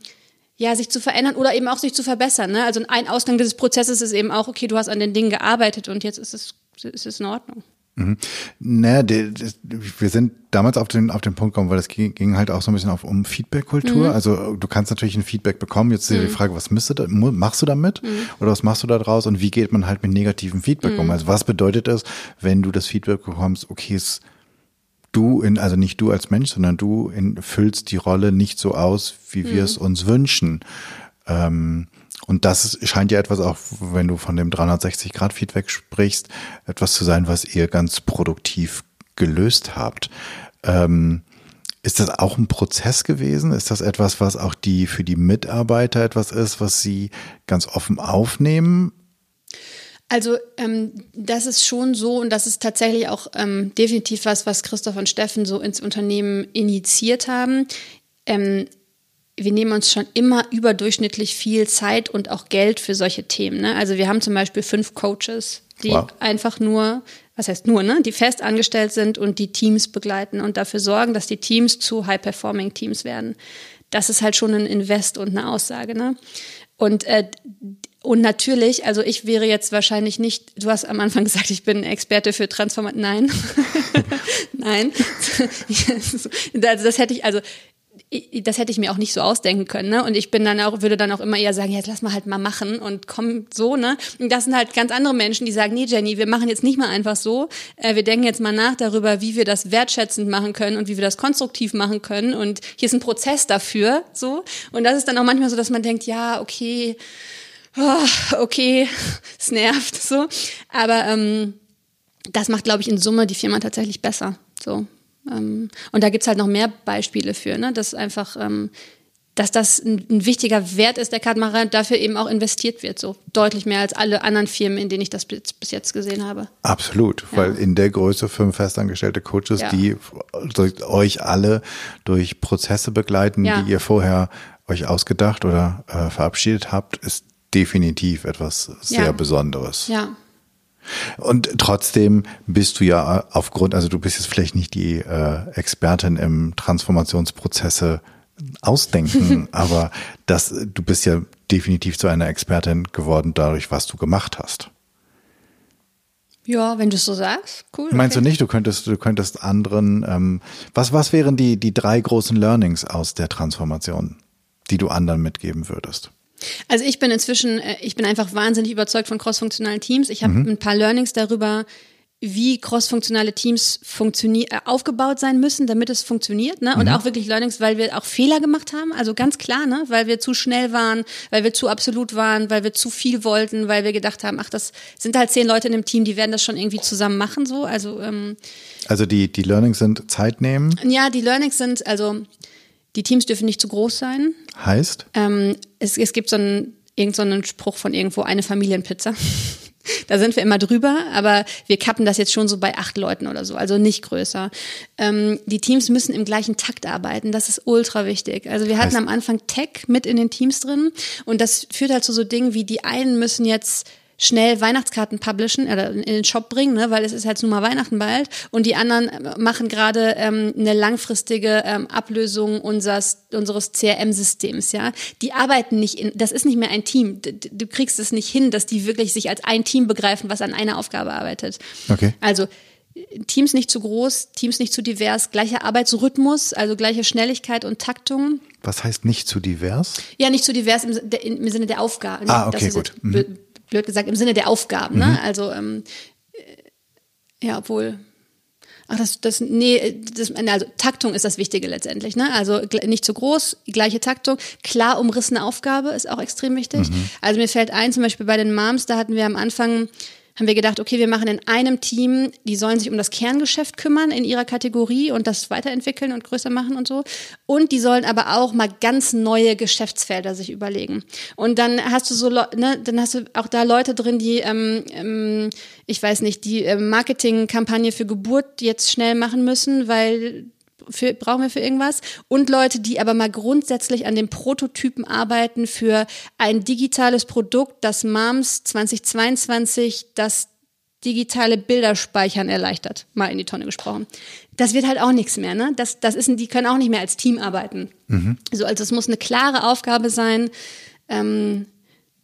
ja, sich zu verändern oder eben auch sich zu verbessern. Ne? Also ein Ausgang dieses Prozesses ist eben auch, okay, du hast an den Dingen gearbeitet und jetzt ist es, ist es in Ordnung. Mhm. Naja, die, die, wir sind damals auf den, auf den Punkt gekommen, weil es ging, ging halt auch so ein bisschen auf, um Feedback-Kultur. Mhm. Also du kannst natürlich ein Feedback bekommen. Jetzt ist mhm. die Frage, was da, machst du damit? Mhm. Oder was machst du da draus? Und wie geht man halt mit negativem Feedback um? Mhm. Also was bedeutet es, wenn du das Feedback bekommst, okay, es du in, also nicht du als Mensch, sondern du in, füllst die Rolle nicht so aus, wie wir mhm. es uns wünschen. Ähm, Und das scheint ja etwas auch, wenn du von dem 360-Grad-Feedback sprichst, etwas zu sein, was ihr ganz produktiv gelöst habt. Ähm, ist das auch ein Prozess gewesen? Ist das etwas, was auch die für die Mitarbeiter etwas ist, was sie ganz offen aufnehmen? Also ähm, das ist schon so und das ist tatsächlich auch ähm, definitiv was, was Christoph und Steffen so ins Unternehmen initiiert haben. Ähm, wir nehmen uns schon immer überdurchschnittlich viel Zeit und auch Geld für solche Themen. Ne? Also wir haben zum Beispiel fünf Coaches, die wow. einfach nur, was heißt nur, ne, die fest angestellt sind und die Teams begleiten und dafür sorgen, dass die Teams zu High-Performing-Teams werden. Das ist halt schon ein Invest und eine Aussage. Ne? Und äh, und natürlich, also ich wäre jetzt wahrscheinlich nicht, du hast am Anfang gesagt, ich bin Experte für Transformation. Nein. (laughs) Nein. (laughs) das hätte ich, also das hätte ich mir auch nicht so ausdenken können, ne? Und ich bin dann auch, würde dann auch immer eher sagen, jetzt lass mal halt mal machen und komm so, ne? Und das sind halt ganz andere Menschen, die sagen, nee, Jenny, wir machen jetzt nicht mal einfach so. Äh, wir denken jetzt mal nach darüber, wie wir das wertschätzend machen können und wie wir das konstruktiv machen können. Und hier ist ein Prozess dafür, so. Und das ist dann auch manchmal so, dass man denkt, ja, okay, oh, okay, es nervt, so. Aber ähm, das macht, glaube ich, in Summe die Firma tatsächlich besser, so. Ähm, und da gibt's halt noch mehr Beispiele für, ne? dass einfach, ähm, dass das ein, ein, wichtiger Wert ist der Kartenmacher und dafür eben auch investiert wird, so deutlich mehr als alle anderen Firmen, in denen ich das bis, bis jetzt gesehen habe. Absolut, ja. weil in der Größe fünf festangestellte Coaches, ja. die euch alle durch Prozesse begleiten, ja. die ihr vorher euch ausgedacht oder äh, verabschiedet habt, ist definitiv etwas sehr Besonderes. Ja. Und trotzdem bist du ja aufgrund, also du bist jetzt vielleicht nicht die äh, Expertin im Transformationsprozesse ausdenken, (laughs) aber das, du bist ja definitiv zu einer Expertin geworden dadurch, was du gemacht hast. Ja, wenn du es so sagst, cool. Meinst okay. du nicht, du könntest, du könntest anderen, ähm, was, was wären die, die drei großen Learnings aus der Transformation, die du anderen mitgeben würdest? Also ich bin inzwischen, äh, ich bin einfach wahnsinnig überzeugt von crossfunktionalen Teams. Ich habe mhm. ein paar Learnings darüber, wie crossfunktionale Teams funktioniert, äh, aufgebaut sein müssen, damit es funktioniert, ne? Und mhm. auch wirklich Learnings, weil wir auch Fehler gemacht haben, also ganz klar, ne? Weil wir zu schnell waren, weil wir zu absolut waren, weil wir zu viel wollten, weil wir gedacht haben, ach, das sind halt zehn Leute in einem Team, die werden das schon irgendwie zusammen machen, so. Also ähm, also die die Learnings sind Zeit nehmen. Ja, die Learnings sind also die Teams dürfen nicht zu groß sein. Heißt? Ähm, es, es gibt so einen, irgend so einen Spruch von irgendwo, eine Familienpizza. (laughs) da sind wir immer drüber, aber wir kappen das jetzt schon so bei acht Leuten oder so, also nicht größer. Ähm, die Teams müssen im gleichen Takt arbeiten, das ist ultra wichtig. Also wir hatten heißt, am Anfang Tech mit in den Teams drin und das führt halt zu so Dingen wie die einen müssen jetzt schnell Weihnachtskarten publishen oder in den Shop bringen, ne, weil es ist halt nun mal Weihnachten bald. Und die anderen machen gerade ähm, eine langfristige ähm, Ablösung unseres, unseres CRM-Systems, ja. Die arbeiten nicht in, das ist nicht mehr ein Team. Du, du kriegst es nicht hin, dass die wirklich sich als ein Team begreifen, was an einer Aufgabe arbeitet. Okay. Also Teams nicht zu groß, Teams nicht zu divers, gleicher Arbeitsrhythmus, also gleiche Schnelligkeit und Taktung. Was heißt nicht zu divers? Ja, nicht zu divers im, im Sinne der Aufgabe. Ah, okay, gut. Mhm blöd gesagt, im Sinne der Aufgaben. Ne? Mhm. Ne? Also, ähm, äh, ja, obwohl. Ach, das, das, nee, das, also Taktung ist das Wichtige letztendlich, ne? Also nicht zu groß, gleiche Taktung, klar umrissene Aufgabe ist auch extrem wichtig. Mhm. Also mir fällt ein, zum Beispiel bei den Moms, da hatten wir am Anfang haben wir gedacht, okay, wir machen in einem Team, die sollen sich um das Kerngeschäft kümmern in ihrer Kategorie und das weiterentwickeln und größer machen und so. Und die sollen aber auch mal ganz neue Geschäftsfelder sich überlegen. Und dann hast du so, ne, dann hast du auch da Leute drin, die, ähm, ähm, ich weiß nicht, die äh, Marketingkampagne für Geburt jetzt schnell machen müssen, weil für, brauchen wir für irgendwas und Leute, die aber mal grundsätzlich an den Prototypen arbeiten für ein digitales Produkt, das MAMS 2022 das digitale Bilderspeichern erleichtert, mal in die Tonne gesprochen. Das wird halt auch nichts mehr, ne? Das, das ist, die können auch nicht mehr als Team arbeiten. Mhm. So, also es muss eine klare Aufgabe sein. Ähm,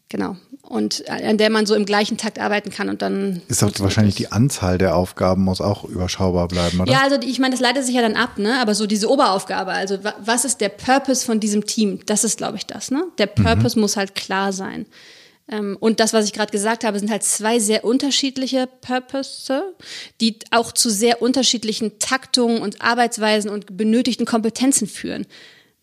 genau und an der man so im gleichen Takt arbeiten kann und dann ist auch wahrscheinlich die Anzahl der Aufgaben muss auch überschaubar bleiben, oder? Ja, also ich meine, das leitet sich ja dann ab, ne? Aber so diese Oberaufgabe, also was ist der Purpose von diesem Team? Das ist, glaube ich, das, ne? Der mhm. Purpose mhm. muss halt klar sein. Ähm, und das, was ich gerade gesagt habe, sind halt zwei sehr unterschiedliche Purpose, die auch zu sehr unterschiedlichen Taktungen und Arbeitsweisen und benötigten Kompetenzen führen.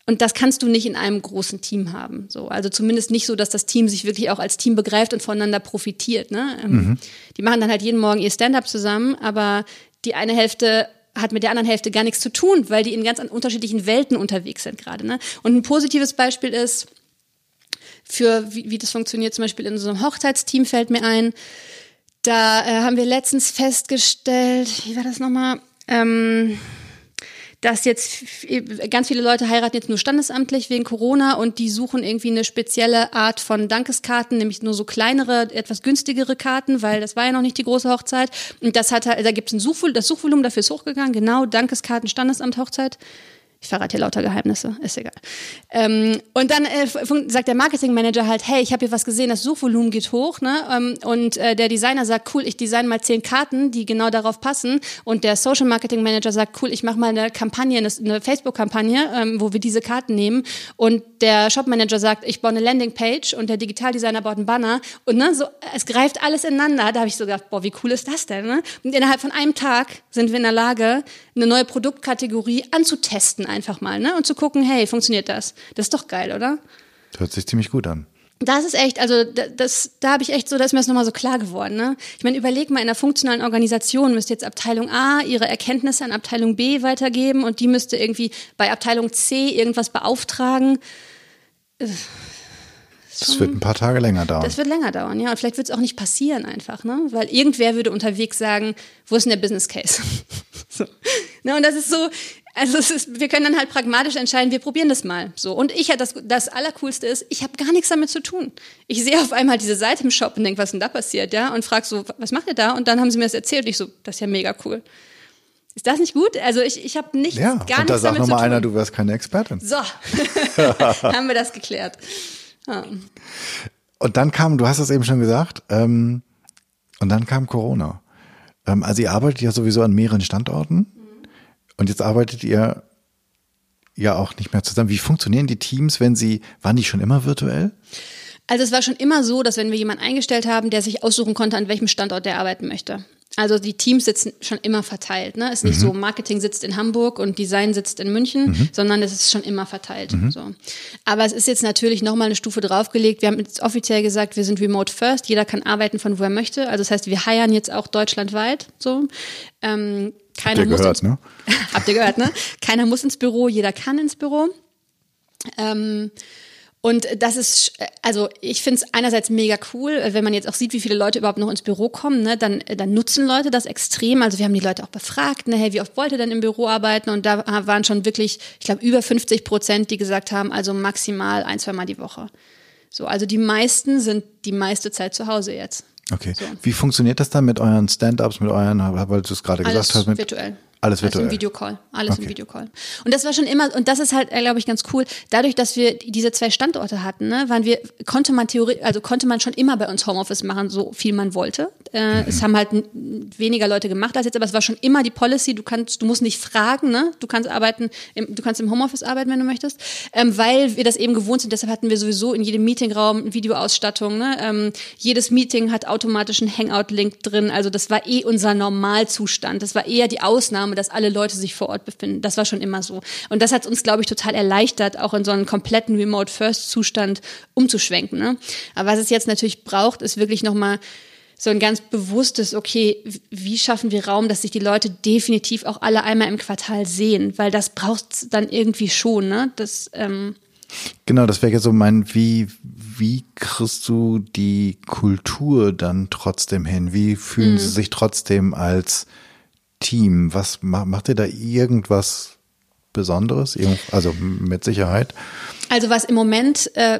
Und das kannst du nicht in einem großen Team haben. So, also zumindest nicht so, dass das Team sich wirklich auch als Team begreift und voneinander profitiert. Ne? Ähm, mhm. Die machen dann halt jeden Morgen ihr Stand-up zusammen, aber die eine Hälfte hat mit der anderen Hälfte gar nichts zu tun, weil die in ganz unterschiedlichen Welten unterwegs sind gerade. Ne? Und ein positives Beispiel ist, für wie, wie das funktioniert, zum Beispiel in so einem Hochzeitsteam fällt mir ein, da äh, haben wir letztens festgestellt, wie war das nochmal? Ähm, dass jetzt ganz viele Leute heiraten jetzt nur standesamtlich wegen Corona und die suchen irgendwie eine spezielle Art von Dankeskarten, nämlich nur so kleinere, etwas günstigere Karten, weil das war ja noch nicht die große Hochzeit. Und das hat halt, da gibt es ein Suchvolumen, das Suchvolumen dafür ist hochgegangen, genau, Dankeskarten, Standesamt, Hochzeit. Ich verrate hier lauter Geheimnisse, ist egal. Ähm, und dann äh, sagt der Marketingmanager halt, hey, ich habe hier was gesehen, das Suchvolumen geht hoch, ne? Ähm, und äh, der Designer sagt, cool, ich design mal zehn Karten, die genau darauf passen. Und der Social Marketing Manager sagt, cool, ich mache mal eine Kampagne, eine, Facebook-Kampagne, ähm, wo wir diese Karten nehmen. Und der Shop-Manager sagt, ich baue eine Landingpage und der Digitaldesigner baut einen Banner. Und ne, so, es greift alles ineinander. Da habe ich so gedacht, boah, wie cool ist das denn? Ne? Und innerhalb von einem Tag sind wir in der Lage, eine neue Produktkategorie anzutesten einfach mal ne? und zu gucken, hey, funktioniert das? Das ist doch geil, oder? Hört sich ziemlich gut an. Das ist echt, also das, da habe ich echt so, da ist mir das nochmal so klar geworden. Ne? Ich meine, überleg mal, in einer funktionalen Organisation müsste jetzt Abteilung A ihre Erkenntnisse an Abteilung B weitergeben und die müsste irgendwie bei Abteilung C irgendwas beauftragen. Das wird ein paar Tage länger dauern. Das wird länger dauern, ja. Und vielleicht wird es auch nicht passieren einfach, ne? Weil irgendwer würde unterwegs sagen, wo ist denn der Business Case? (laughs) so. Ne, und das ist so, also ist, wir können dann halt pragmatisch entscheiden, wir probieren das mal. So. Und ich das, das Allercoolste ist, ich habe gar nichts damit zu tun. Ich sehe auf einmal diese Seite im Shop und denke, was ist denn da passiert, ja? Und frage so, was macht ihr da? Und dann haben sie mir das erzählt und ich so, das ist ja mega cool. Ist das nicht gut? Also ich, ich habe nichts, ja, gar und da nichts sagt damit zu nochmal einer, du wärst keine Expertin. So, (laughs) haben wir das geklärt. Ja. Und dann kam, du hast es eben schon gesagt, ähm, und dann kam Corona. Ähm, also ihr arbeitet ja sowieso an mehreren Standorten und jetzt arbeitet ihr ja auch nicht mehr zusammen. Wie funktionieren die Teams, wenn sie, waren die schon immer virtuell? Also es war schon immer so, dass wenn wir jemanden eingestellt haben, der sich aussuchen konnte, an welchem Standort der arbeiten möchte. Also die Teams sitzen schon immer verteilt. Ne? Es ist nicht so, Marketing sitzt in Hamburg und Design sitzt in München, sondern es ist schon immer verteilt. So. Aber es ist jetzt natürlich nochmal eine Stufe draufgelegt. Wir haben jetzt offiziell gesagt, wir sind remote first. Jeder kann arbeiten von wo er möchte. Also das heißt, wir heiern jetzt auch deutschlandweit. So. Ähm, keiner Habt ihr muss gehört, ins, ne? (laughs) Habt ihr gehört, ne? Keiner muss ins Büro, jeder kann ins Büro. Ähm, und das ist, also ich finde es einerseits mega cool, wenn man jetzt auch sieht, wie viele Leute überhaupt noch ins Büro kommen, ne, dann, dann nutzen Leute das extrem. Also wir haben die Leute auch befragt, ne, hey, wie oft wollt ihr denn im Büro arbeiten? Und da waren schon wirklich, ich glaube, über 50 Prozent, die gesagt haben, also maximal ein, zwei Mal die Woche. So, also die meisten sind die meiste Zeit zu Hause jetzt. Okay. Wie funktioniert das dann mit euren Stand-ups, mit euren, weil du es gerade gesagt hast, mit virtuell. Alles virtuell. Also im Videocall. Alles Okay. im Videocall. Und das war schon immer, und das ist halt, glaube ich, ganz cool. Dadurch, dass wir diese zwei Standorte hatten, ne, waren wir, konnte man Theorie, also konnte man schon immer bei uns Homeoffice machen, so viel man wollte. Äh, Es haben halt weniger Leute gemacht als jetzt, aber es war schon immer die Policy, du kannst, du musst nicht fragen, ne? Du kannst arbeiten, im, du kannst im Homeoffice arbeiten, wenn du möchtest. Ähm, weil wir das eben gewohnt sind, deshalb hatten wir sowieso in jedem Meetingraum Videoausstattung, ne? Ähm, jedes Meeting hat automatisch einen Hangout-Link drin. Also das war eh unser Normalzustand. Das war eher die Ausnahme, dass alle Leute sich vor Ort befinden. Das war schon immer so. Und das hat uns, glaube ich, total erleichtert, auch in so einen kompletten Remote-First-Zustand umzuschwenken. Ne? Aber was es jetzt natürlich braucht, ist wirklich nochmal so ein ganz bewusstes, okay, wie schaffen wir Raum, dass sich die Leute definitiv auch alle einmal im Quartal sehen, weil das braucht dann irgendwie schon, ne? Das, ähm, Genau, das wäre jetzt so mein, wie, wie kriegst du die Kultur dann trotzdem hin? Wie fühlen sie sich trotzdem als Team? Was ma- macht ihr da irgendwas Besonderes? Also mit Sicherheit. Also was im Moment äh,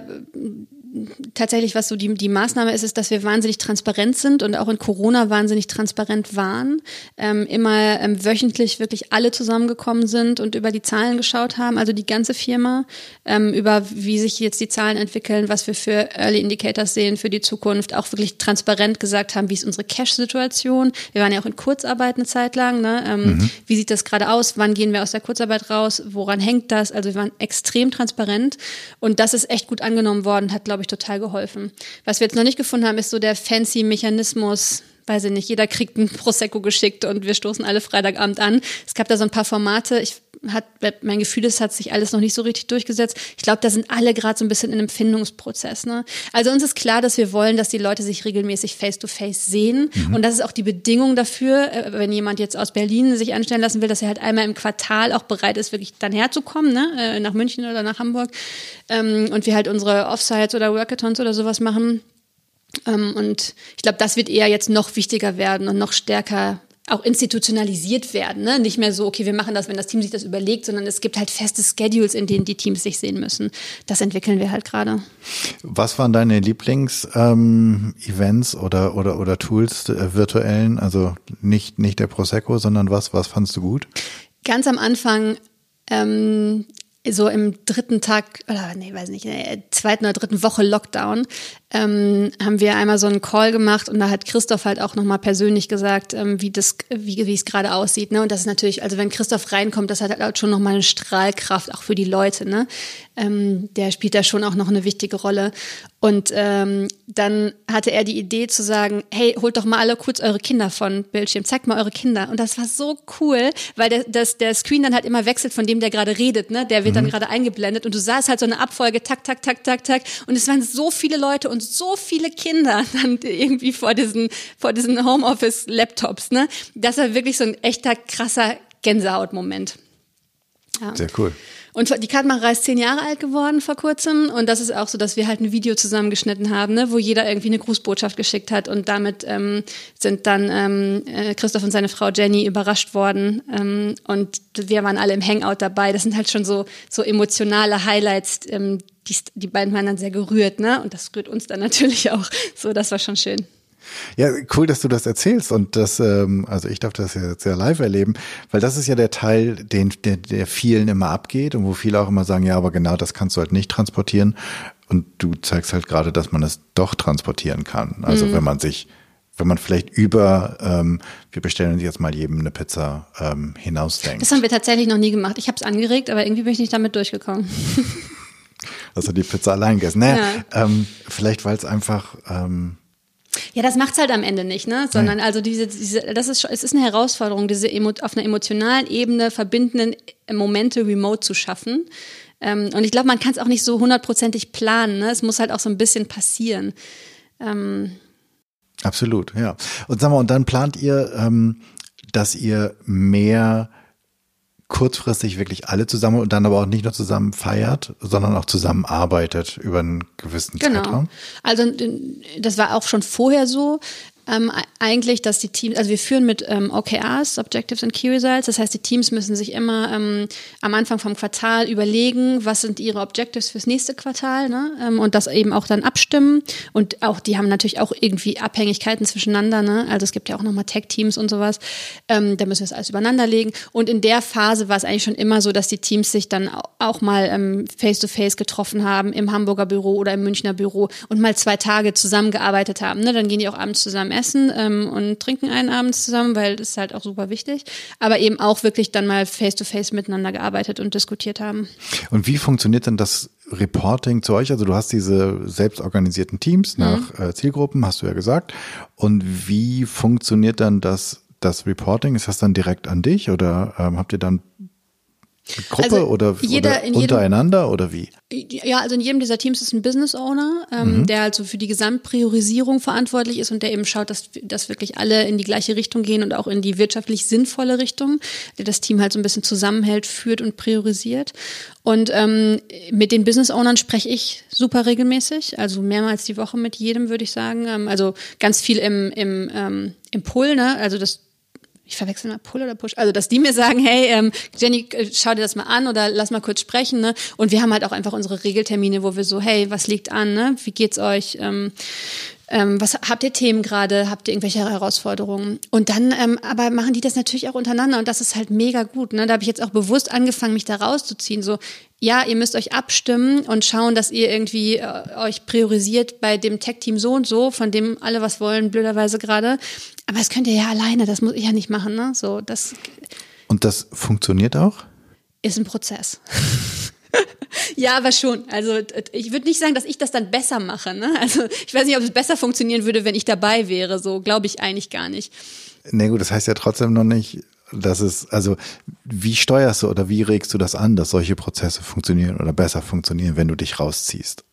tatsächlich, was so die, die Maßnahme ist, ist, dass wir wahnsinnig transparent sind und auch in Corona wahnsinnig transparent waren. Ähm, immer ähm, wöchentlich wirklich alle zusammengekommen sind und über die Zahlen geschaut haben, also die ganze Firma, ähm, über wie sich jetzt die Zahlen entwickeln, was wir für Early Indicators sehen für die Zukunft, auch wirklich transparent gesagt haben, wie ist unsere Cash-Situation. Wir waren ja auch in Kurzarbeit eine Zeit lang. Ne? Ähm, Wie sieht das gerade aus? Wann gehen wir aus der Kurzarbeit raus? Woran hängt das? Also wir waren extrem transparent und das ist echt gut angenommen worden, hat, glaube ich, total geholfen. Was wir jetzt noch nicht gefunden haben, ist so der fancy Mechanismus, weiß ich nicht, jeder kriegt ein Prosecco geschickt und wir stoßen alle Freitagabend an. Es gab da so ein paar Formate. Ich hat mein Gefühl, es hat sich alles noch nicht so richtig durchgesetzt. Ich glaube, da sind alle gerade so ein bisschen in einem Findungsprozess. Ne? Also uns ist klar, dass wir wollen, dass die Leute sich regelmäßig face-to-face -face sehen. Mhm. Und das ist auch die Bedingung dafür, äh, wenn jemand jetzt aus Berlin sich anstellen lassen will, dass er halt einmal im Quartal auch bereit ist, wirklich dann herzukommen, ne? Äh, nach München oder nach Hamburg. Ähm, und wir halt unsere Offsites oder Workathons oder sowas machen. Ähm, und ich glaube, das wird eher jetzt noch wichtiger werden und noch stärker auch institutionalisiert werden. Ne? Nicht mehr so, okay, wir machen das, wenn das Team sich das überlegt, sondern es gibt halt feste Schedules, in denen die Teams sich sehen müssen. Das entwickeln wir halt gerade. Was waren deine Lieblings-Events ähm, oder, oder, oder Tools äh, virtuellen? Also nicht, nicht der Prosecco, sondern was, was fandst du gut? Ganz am Anfang ähm, so im dritten Tag, oder nee, weiß nicht, in der zweiten oder dritten Woche Lockdown, ähm, haben wir einmal so einen Call gemacht und da hat Christoph halt auch nochmal persönlich gesagt, ähm, wie das, wie, wie es gerade aussieht. Ne? Und das ist natürlich, also wenn Christoph reinkommt, das hat halt schon nochmal eine Strahlkraft, auch für die Leute. Ne? Ähm, der spielt da schon auch noch eine wichtige Rolle. Und ähm, dann hatte er die Idee zu sagen, hey, holt doch mal alle kurz eure Kinder von Bildschirm, zeigt mal eure Kinder. Und das war so cool, weil der, das, der Screen dann halt immer wechselt von dem, der gerade redet. Ne? Der wird mhm. dann gerade eingeblendet und du sahst halt so eine Abfolge, tak, tak, tak, tak, tak. Und es waren so viele Leute und so viele Kinder (laughs) dann irgendwie vor diesen, vor diesen Homeoffice-Laptops, ne? Das war wirklich so ein echter krasser Gänsehautmoment. Ja. Sehr cool. Und die Kartmacher ist zehn Jahre alt geworden vor kurzem. Und das ist auch so, dass wir halt ein Video zusammengeschnitten haben, ne, wo jeder irgendwie eine Grußbotschaft geschickt hat. Und damit ähm, sind dann ähm, äh, Christoph und seine Frau Jenny überrascht worden. Ähm, und wir waren alle im Hangout dabei. Das sind halt schon so, so emotionale Highlights, ähm, die, die beiden waren dann sehr gerührt, ne? Und das rührt uns dann natürlich auch. So, das war schon schön. Ja, cool, dass du das erzählst und das, ähm, also ich darf das jetzt sehr live erleben, weil das ist ja der Teil, den der, der vielen immer abgeht und wo viele auch immer sagen, ja, aber genau das kannst du halt nicht transportieren und du zeigst halt gerade, dass man es doch transportieren kann. Also mhm. wenn man sich wenn man vielleicht über, ähm, wir bestellen uns jetzt mal jedem eine Pizza ähm, hinausdenkt. Das haben wir tatsächlich noch nie gemacht. Ich habe es angeregt, aber irgendwie bin ich nicht damit durchgekommen. (laughs) Hast du die Pizza allein gegessen? Naja, ja. ähm, vielleicht weil es einfach ähm, ja, das macht's halt am Ende nicht, ne? Sondern also diese, diese, das ist, es ist eine Herausforderung, diese emo, auf einer emotionalen Ebene verbindenden Momente remote zu schaffen. Ähm, und ich glaube, man kann es auch nicht so hundertprozentig planen. Ne? Es muss halt auch so ein bisschen passieren. Ähm. Absolut, ja. Und sag mal, und dann plant ihr, ähm, dass ihr mehr kurzfristig wirklich alle zusammen und dann aber auch nicht nur zusammen feiert, sondern auch zusammen arbeitet über einen gewissen genau. Zeitraum? Also das war auch schon vorher so. Ähm, eigentlich, dass die Teams, also wir führen mit ähm, OKRs, Objectives and Key Results. Das heißt, die Teams müssen sich immer ähm, am Anfang vom Quartal überlegen, was sind ihre Objectives fürs nächste Quartal, ne? Ähm, und das eben auch dann abstimmen. Und auch, die haben natürlich auch irgendwie Abhängigkeiten zwischeneinander, ne? Also es gibt ja auch nochmal Tech-Teams und sowas. Ähm, da müssen wir es alles übereinander legen. Und in der Phase war es eigentlich schon immer so, dass die Teams sich dann auch mal ähm, face-to-face -face getroffen haben im Hamburger Büro oder im Münchner Büro und mal zwei Tage zusammengearbeitet haben. Ne? Dann gehen die auch abends zusammen essen ähm, und trinken einen abends zusammen, weil das ist halt auch super wichtig. Aber eben auch wirklich dann mal face-to-face -face miteinander gearbeitet und diskutiert haben. Und wie funktioniert denn das Reporting zu euch? Also du hast diese selbstorganisierten Teams mhm. nach mhm. Zielgruppen, hast du ja gesagt. Und wie funktioniert dann das das Reporting? Ist das dann direkt an dich oder ähm, habt ihr dann Gruppe also oder, jeder, oder untereinander jedem, oder wie? Ja, also in jedem dieser Teams ist ein Business Owner, ähm, mhm. der also für die Gesamtpriorisierung verantwortlich ist und der eben schaut, dass, dass wirklich alle in die gleiche Richtung gehen und auch in die wirtschaftlich sinnvolle Richtung, der das Team halt so ein bisschen zusammenhält, führt und priorisiert. Und ähm, mit den Business Ownern spreche ich super regelmäßig, also mehrmals die Woche mit jedem, würde ich sagen. Ähm, also ganz viel im, im, ähm, im Pull, ne? Also das ich verwechsel mal Pull oder Push, also dass die mir sagen, hey, ähm, Jenny, äh, schau dir das mal an oder lass mal kurz sprechen, ne? Und wir haben halt auch einfach unsere Regeltermine, wo wir so, hey, was liegt an, ne? Wie geht's euch? Ähm, ähm, was habt ihr Themen gerade? Habt ihr irgendwelche Herausforderungen? Und dann, ähm, aber machen die das natürlich auch untereinander und das ist halt mega gut. Ne? Da habe ich jetzt auch bewusst angefangen, mich da rauszuziehen. So, ja, ihr müsst euch abstimmen und schauen, dass ihr irgendwie äh, euch priorisiert bei dem Tech-Team so und so, von dem alle was wollen, blöderweise gerade. Aber das könnt ihr ja alleine, das muss ich ja nicht machen. Ne? So, das und das funktioniert auch? Ist ein Prozess. (laughs) Ja, aber schon. Also ich würde nicht sagen, dass ich das dann besser mache. Ne? Also ich weiß nicht, ob es besser funktionieren würde, wenn ich dabei wäre. So glaube ich eigentlich gar nicht. Nee, gut, das heißt ja trotzdem noch nicht, dass es, also wie steuerst du oder wie regst du das an, dass solche Prozesse funktionieren oder besser funktionieren, wenn du dich rausziehst?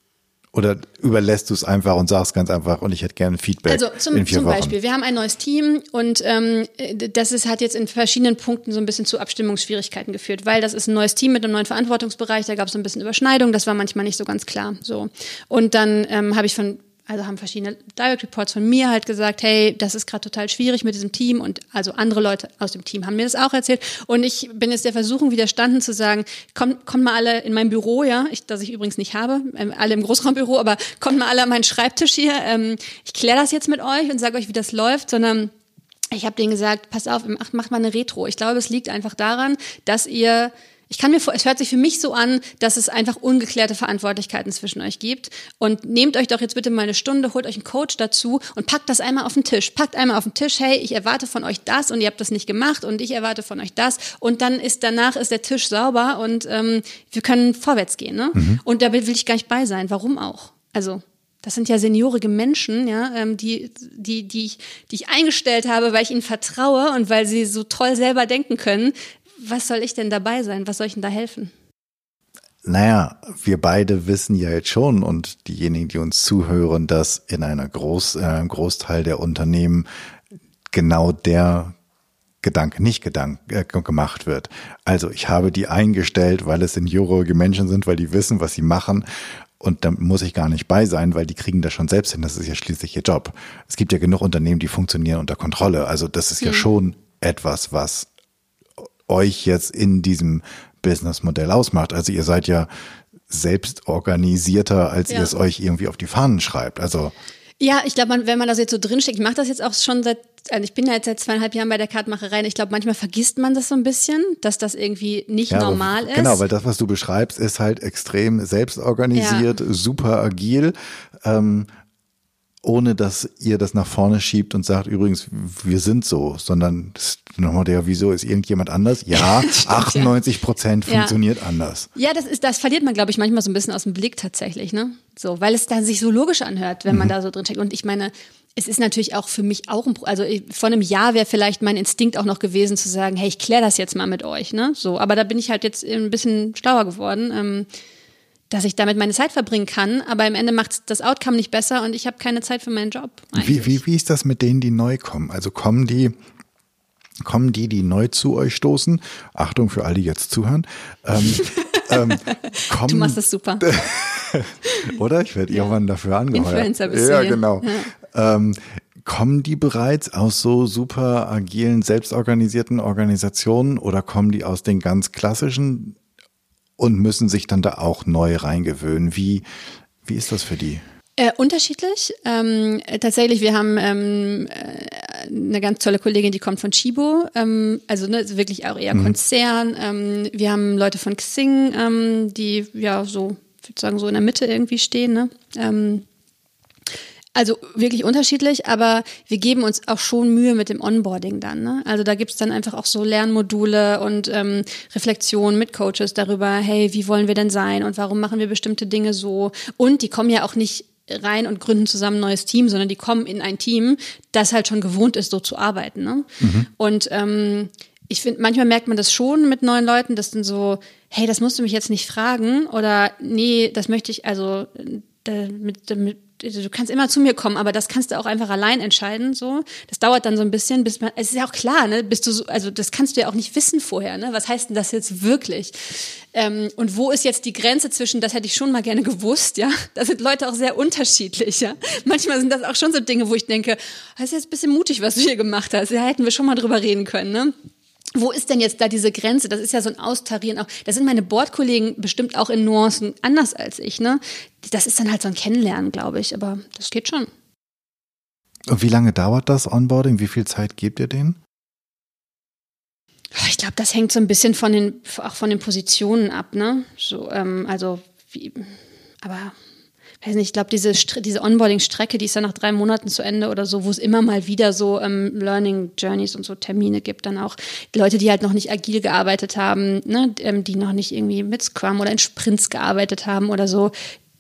Oder überlässt du es einfach und sagst ganz einfach, und ich hätte gerne Feedback? Also zum, in vier zum Wochen. Beispiel, wir haben ein neues Team und ähm, das ist, hat jetzt in verschiedenen Punkten so ein bisschen zu Abstimmungsschwierigkeiten geführt, weil das ist ein neues Team mit einem neuen Verantwortungsbereich, da gab es so ein bisschen Überschneidung, das war manchmal nicht so ganz klar. So. Und dann ähm, habe ich von also haben verschiedene Direct Reports von mir halt gesagt, hey, das ist gerade total schwierig mit diesem Team. Und also andere Leute aus dem Team haben mir das auch erzählt. Und ich bin jetzt der Versuchung widerstanden zu sagen, kommt, kommt mal alle in mein Büro, ja, ich, das ich übrigens nicht habe, ähm, alle im Großraumbüro, aber kommt mal alle an meinen Schreibtisch hier, ähm, ich kläre das jetzt mit euch und sage euch, wie das läuft, sondern ich habe denen gesagt, pass auf, macht, macht mal eine Retro. Ich glaube, es liegt einfach daran, dass ihr ich kann mir vor, es hört sich für mich so an, dass es einfach ungeklärte Verantwortlichkeiten zwischen euch gibt. Und nehmt euch doch jetzt bitte mal eine Stunde, holt euch einen Coach dazu und packt das einmal auf den Tisch. Packt einmal auf den Tisch, hey, ich erwarte von euch das und ihr habt das nicht gemacht und ich erwarte von euch das. Und dann ist danach ist der Tisch sauber und ähm, wir können vorwärts gehen. Ne? Mhm. Und da will ich gar nicht bei sein. Warum auch? Also das sind ja seniorige Menschen, ja, ähm, die, die, die, ich, die ich eingestellt habe, weil ich ihnen vertraue und weil sie so toll selber denken können was soll ich denn dabei sein? Was soll ich denn da helfen? Naja, wir beide wissen ja jetzt schon und diejenigen, die uns zuhören, dass in einer Groß, äh, einem Großteil der Unternehmen genau der Gedanke nicht gedank, äh, gemacht wird. Also ich habe die eingestellt, weil es seniorige Menschen sind, weil die wissen, was sie machen. Und da muss ich gar nicht bei sein, weil die kriegen das schon selbst hin. Das ist ja schließlich ihr Job. Es gibt ja genug Unternehmen, die funktionieren unter Kontrolle. Also das ist ja hm. schon etwas, was euch jetzt in diesem Businessmodell ausmacht. Also ihr seid ja selbst organisierter, als ja. ihr es euch irgendwie auf die Fahnen schreibt. Also ja, ich glaube, wenn man das jetzt so drinsteckt, ich mache das jetzt auch schon seit, also ich bin ja jetzt seit zweieinhalb Jahren bei der Kartmacherei. Ich glaube, manchmal vergisst man das so ein bisschen, dass das irgendwie nicht ja, normal ist. Genau, weil das, was du beschreibst, ist halt extrem selbstorganisiert, ja. super agil. Ähm, ohne dass ihr das nach vorne schiebt und sagt, übrigens, wir sind so, sondern nochmal der, wieso ist irgendjemand anders? (laughs) Ja, Stimmt, 98 Prozent ja. funktioniert ja. anders. Ja, das ist, das verliert man, glaube ich, manchmal so ein bisschen aus dem Blick tatsächlich, ne? So, weil es dann sich so logisch anhört, wenn man mhm. da so drin steckt. Und ich meine, es ist natürlich auch für mich auch ein, also vor einem Jahr wäre vielleicht mein Instinkt auch noch gewesen zu sagen, hey, ich kläre das jetzt mal mit euch, ne? So, aber da bin ich halt jetzt ein bisschen schlauer geworden. Ähm, dass ich damit meine Zeit verbringen kann, aber im Ende macht das Outcome nicht besser und ich habe keine Zeit für meinen Job. Wie, wie, wie ist das mit denen, die neu kommen? Also kommen die, kommen die, die neu zu euch stoßen? Achtung für alle, die jetzt zuhören. Ähm, (laughs) ähm, kommen, du machst das super. (laughs) Oder? Ich werde ja. irgendwann dafür angeheuert. Influencer bist ja, du genau. Ja. Ähm, kommen die bereits aus so super agilen, selbstorganisierten Organisationen oder kommen die aus den ganz klassischen und müssen sich dann da auch neu reingewöhnen. Wie, wie ist das für die? Äh, unterschiedlich. Ähm, tatsächlich, wir haben ähm, äh, eine ganz tolle Kollegin, die kommt von Chibo, ähm, also ne, wirklich auch eher mhm. Konzern. Ähm, wir haben Leute von Xing, ähm, die ja so, ich würde sagen, so in der Mitte irgendwie stehen. Ne? Ähm, also wirklich unterschiedlich, aber wir geben uns auch schon Mühe mit dem Onboarding dann. Ne? Also da gibt's dann einfach auch so Lernmodule und ähm, Reflexionen mit Coaches darüber, hey, wie wollen wir denn sein und warum machen wir bestimmte Dinge so? Und die kommen ja auch nicht rein und gründen zusammen ein neues Team, sondern die kommen in ein Team, das halt schon gewohnt ist, so zu arbeiten. Ne? Mhm. Und ähm, ich finde, manchmal merkt man das schon mit neuen Leuten, dass dann so, hey, das musst du mich jetzt nicht fragen oder nee, das möchte ich, also damit, damit du kannst immer zu mir kommen, aber das kannst du auch einfach allein entscheiden, so. Das dauert dann so ein bisschen, bis man, es ist ja auch klar, ne, bist du so, also das kannst du ja auch nicht wissen vorher, ne, was heißt denn das jetzt wirklich? Ähm, und wo ist jetzt die Grenze zwischen, das hätte ich schon mal gerne gewusst, ja? Da sind Leute auch sehr unterschiedlich, ja? Manchmal sind das auch schon so Dinge, wo ich denke, das ist jetzt ein bisschen mutig, was du hier gemacht hast, da hätten wir schon mal drüber reden können, ne? Wo ist denn jetzt da diese Grenze? Das ist ja so ein Austarieren auch. Da sind meine Bordkollegen bestimmt auch in Nuancen anders als ich, ne? Das ist dann halt so ein Kennenlernen, glaube ich, aber das geht schon. Und wie lange dauert das Onboarding? Wie viel Zeit gebt ihr denen? Ich glaube, das hängt so ein bisschen von den, auch von den Positionen ab, ne? So, ähm, also wie, aber weiß nicht, ich glaube, diese, diese Onboarding-Strecke, die ist ja nach drei Monaten zu Ende oder so, wo es immer mal wieder so ähm, Learning Journeys und so Termine gibt, dann auch Leute, die halt noch nicht agil gearbeitet haben, ne, ähm, die noch nicht irgendwie mit Scrum oder in Sprints gearbeitet haben oder so,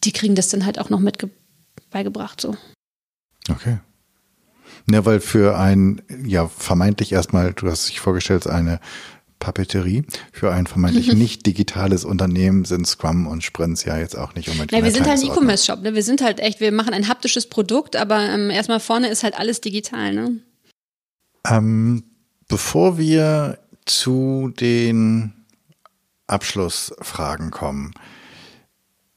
die kriegen das dann halt auch noch mit beigebracht, so. Okay. Ja, weil für ein, ja, vermeintlich erstmal, du hast dich vorgestellt, eine Papeterie. Für ein vermeintlich nicht digitales Unternehmen sind Scrum und Sprints ja jetzt auch nicht unbedingt. Ja, wir sind halt ein E-Commerce-Shop. Ne? Wir sind halt echt, wir machen ein haptisches Produkt, aber ähm, erstmal vorne ist halt alles digital. Ne? Ähm, bevor wir zu den Abschlussfragen kommen,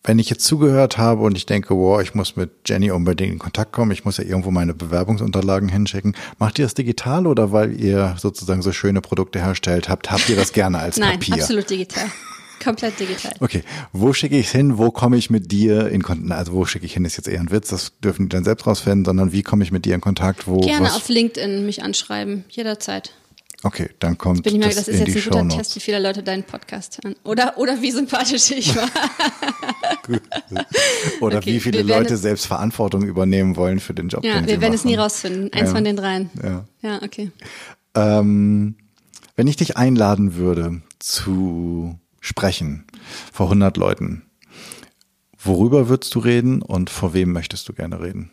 wenn ich jetzt zugehört habe und ich denke, wow, ich muss mit Jenny unbedingt in Kontakt kommen, ich muss ja irgendwo meine Bewerbungsunterlagen hinschicken, macht ihr das digital oder weil ihr sozusagen so schöne Produkte herstellt habt, habt ihr das gerne als (laughs) Nein, Papier? Nein, absolut digital. Komplett digital. Okay, wo schicke ich es hin? Wo komme ich mit dir in Kontakt? Also wo schicke ich hin ist jetzt eher ein Witz, das dürfen die dann selbst rausfinden, sondern wie komme ich mit dir in Kontakt? Wo, Gerne was? auf LinkedIn mich anschreiben, jederzeit. Okay, dann kommt Bin ich mal, das, das ist jetzt ein guter Test, wie viele Leute deinen Podcast hören. Oder, oder wie sympathisch ich war. oder okay, wie viele Leute selbst Verantwortung übernehmen wollen für den Job. Ja, den wir werden machen. es nie rausfinden. Eins ja. von den dreien. Ja, ja okay. Ähm, wenn ich dich einladen würde zu sprechen vor 100 Leuten, worüber würdest du reden und vor wem möchtest du gerne reden?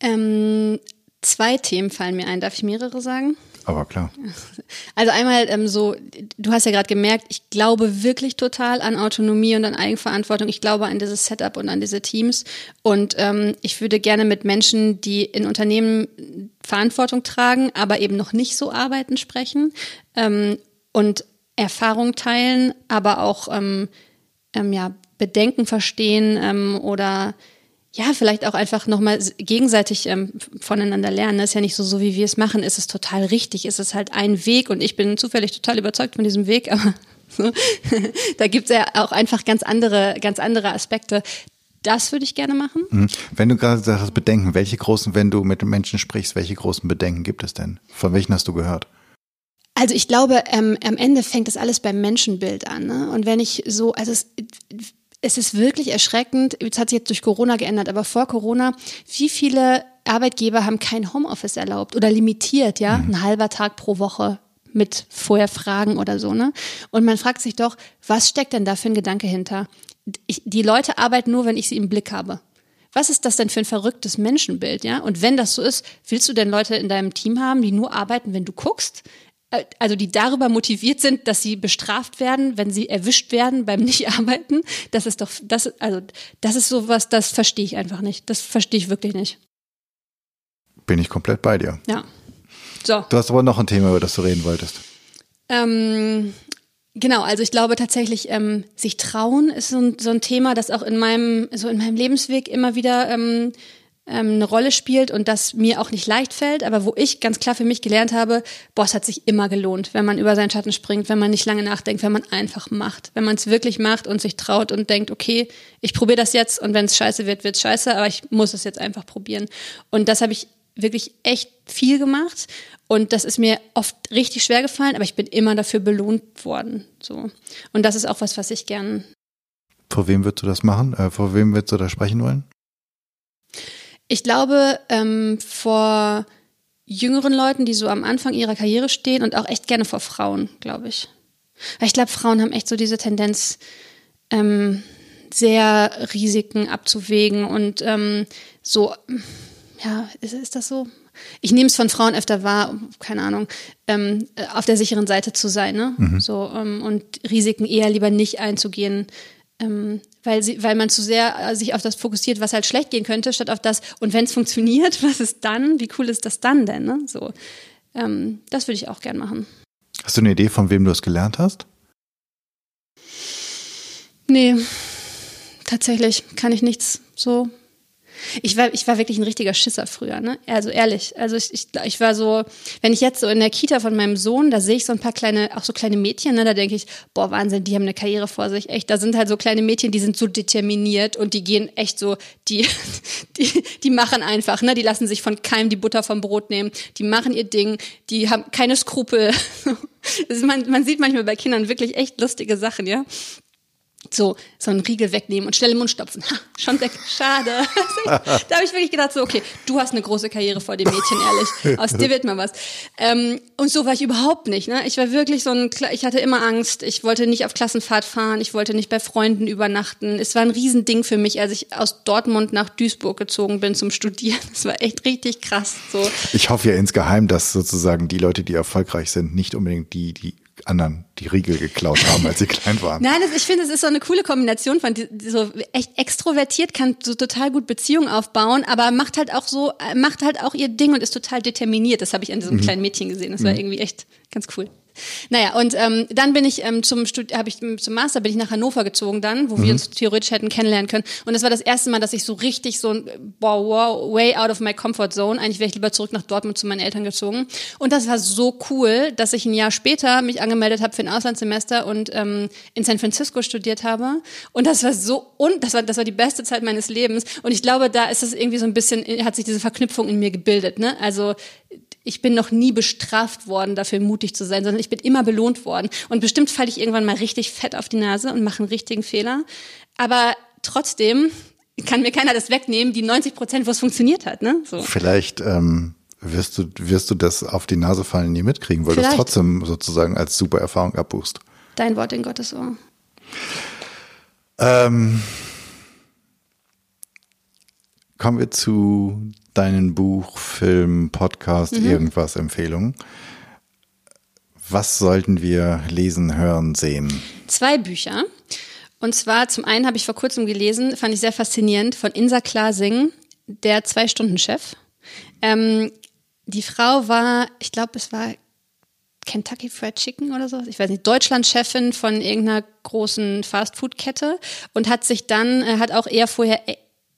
Ähm, Zwei Themen fallen mir ein. Darf ich mehrere sagen? Aber klar. Also einmal ähm, so, du hast ja gerade gemerkt, ich glaube wirklich total an Autonomie und an Eigenverantwortung. Ich glaube an dieses Setup und an diese Teams. Und ähm, ich würde gerne mit Menschen, die in Unternehmen Verantwortung tragen, aber eben noch nicht so arbeiten, sprechen ähm, und Erfahrung teilen, aber auch ähm, ähm, ja, Bedenken verstehen ähm, oder ja, vielleicht auch einfach nochmal gegenseitig ähm, voneinander lernen. Das ist ja nicht so, so wie wir es machen, ist es total richtig, ist es halt ein Weg und ich bin zufällig total überzeugt von diesem Weg, (laughs) aber so, (laughs) da gibt es ja auch einfach ganz andere, ganz andere Aspekte. Das würde ich gerne machen. Mhm. Wenn du gerade sagst, Bedenken, welche großen, wenn du mit Menschen sprichst, welche großen Bedenken gibt es denn? Von welchen hast du gehört? Also ich glaube, ähm, am Ende fängt das alles beim Menschenbild an. Ne? Und wenn ich so, also es, es ist wirklich erschreckend, es hat sich jetzt durch Corona geändert, aber vor Corona, wie viele Arbeitgeber haben kein Homeoffice erlaubt oder limitiert, ja, mhm. ein halber Tag pro Woche mit vorher Fragen oder so, ne? Und man fragt sich doch, was steckt denn da für ein Gedanke hinter? Ich, die Leute arbeiten nur, wenn ich sie im Blick habe. Was ist das denn für ein verrücktes Menschenbild, ja? Und wenn das so ist, willst du denn Leute in deinem Team haben, die nur arbeiten, wenn du guckst? Äh, also die darüber motiviert sind, dass sie bestraft werden, wenn sie erwischt werden beim (laughs) Nicht-Arbeiten. Das ist doch, das, also, das ist sowas, das verstehe ich einfach nicht. Das verstehe ich wirklich nicht. Bin ich komplett bei dir. Ja. So. Du hast aber noch ein Thema, über das du reden wolltest. Ähm, genau, also ich glaube tatsächlich, ähm, sich trauen ist so ein, so ein Thema, das auch in meinem, so in meinem Lebensweg immer wieder ähm, ähm, eine Rolle spielt und das mir auch nicht leicht fällt, aber wo ich ganz klar für mich gelernt habe, boah, es hat sich immer gelohnt, wenn man über seinen Schatten springt, wenn man nicht lange nachdenkt, wenn man einfach macht, wenn man es wirklich macht und sich traut und denkt, okay, ich probiere das jetzt und wenn es scheiße wird, wird scheiße, aber ich muss es jetzt einfach probieren. Und das habe ich wirklich echt viel gemacht und das ist mir oft richtig schwer gefallen, aber ich bin immer dafür belohnt worden. So und das ist auch was, was ich gern. Vor wem würdest du das machen? Äh, vor wem würdest du da sprechen wollen? Ich glaube, ähm, vor jüngeren Leuten, die so am Anfang ihrer Karriere stehen und auch echt gerne vor Frauen, glaube ich. Weil ich glaube, Frauen haben echt so diese Tendenz, ähm, sehr Risiken abzuwägen und ähm, so, ja, ist, ist das so? Ich nehme es von Frauen öfter wahr, keine Ahnung, ähm, auf der sicheren Seite zu sein, ne? Mhm. So, ähm, und Risiken eher lieber nicht einzugehen, ähm, weil, sie, weil man zu sehr äh, sich auf das fokussiert, was halt schlecht gehen könnte, statt auf das, und wenn es funktioniert, (laughs) was ist dann? Wie cool ist das dann denn? Ne? So, ähm, das würde ich auch gern machen. Hast du eine Idee, von wem du es gelernt hast? Nee, tatsächlich kann ich nichts so ich war, ich war wirklich ein richtiger Schisser früher, ne? Also ehrlich. Also ich, ich, ich war so, wenn ich jetzt so in der Kita von meinem Sohn, da sehe ich so ein paar kleine, auch so kleine Mädchen, ne? Da denke ich, boah, Wahnsinn, die haben eine Karriere vor sich. Echt, da sind halt so kleine Mädchen, die sind so determiniert und die gehen echt so, die, (laughs) die, die machen einfach, ne? Die lassen sich von keinem die Butter vom Brot nehmen. Die machen ihr Ding, die haben keine Skrupel. (laughs) man, man sieht manchmal bei Kindern wirklich echt lustige Sachen, ja. So, so einen Riegel wegnehmen und schnell im Mund stopfen. Ha, schon weg. Schade. (laughs) da habe ich wirklich gedacht, so, okay, du hast eine große Karriere vor dem Mädchen, ehrlich. Aus dir wird mal was. Ähm, und so war ich überhaupt nicht. Ne? Ich war wirklich so ein, ich hatte immer Angst. Ich wollte nicht auf Klassenfahrt fahren. Ich wollte nicht bei Freunden übernachten. Es war ein Riesending für mich, als ich aus Dortmund nach Duisburg gezogen bin zum Studieren. Das war echt richtig krass. So. Ich hoffe ja insgeheim, dass sozusagen die Leute, die erfolgreich sind, nicht unbedingt die, die anderen die Riegel geklaut haben, als sie klein waren. Nein, das, ich finde, es ist so eine coole Kombination von die, so echt extrovertiert, kann so total gut Beziehungen aufbauen, aber macht halt auch so, macht halt auch ihr Ding und ist total determiniert. Das habe ich an diesem mhm. kleinen Mädchen gesehen. Das war mhm. irgendwie echt ganz cool. Naja, und ähm, dann bin ich ähm, zum Studi habe ich zum Master bin ich nach Hannover gezogen dann, wo mhm. wir uns theoretisch hätten kennenlernen können. Und das war das erste Mal, dass ich so richtig so wow, wow, way out of my comfort zone. Eigentlich wäre ich lieber zurück nach Dortmund zu meinen Eltern gezogen. Und das war so cool, dass ich ein Jahr später mich angemeldet habe für ein Auslandssemester und ähm, in San Francisco studiert habe. Und das war so und das war das war die beste Zeit meines Lebens. Und ich glaube, da ist es irgendwie so ein bisschen hat sich diese Verknüpfung in mir gebildet. Ne? Also ich bin noch nie bestraft worden, dafür mutig zu sein, sondern ich bin immer belohnt worden. Und bestimmt falle ich irgendwann mal richtig fett auf die Nase und mache einen richtigen Fehler. Aber trotzdem kann mir keiner das wegnehmen, die 90 Prozent, wo es funktioniert hat. Ne? So. Vielleicht ähm, wirst, du, wirst du das auf die Nase fallen nie mitkriegen, weil du es trotzdem sozusagen als super Erfahrung abbuchst. Dein Wort in Gottes Ohr. Ähm, kommen wir zu deinen Buch, Film, Podcast, mhm. irgendwas Empfehlungen. Was sollten wir lesen, hören, sehen? Zwei Bücher. Und zwar zum einen habe ich vor kurzem gelesen, fand ich sehr faszinierend, von Insa Klasing, der Zwei-Stunden-Chef. Ähm, die Frau war, ich glaube, es war Kentucky Fried Chicken oder so, ich weiß nicht, Deutschland-Chefin von irgendeiner großen Fast-Food-Kette und hat sich dann, äh, hat auch eher vorher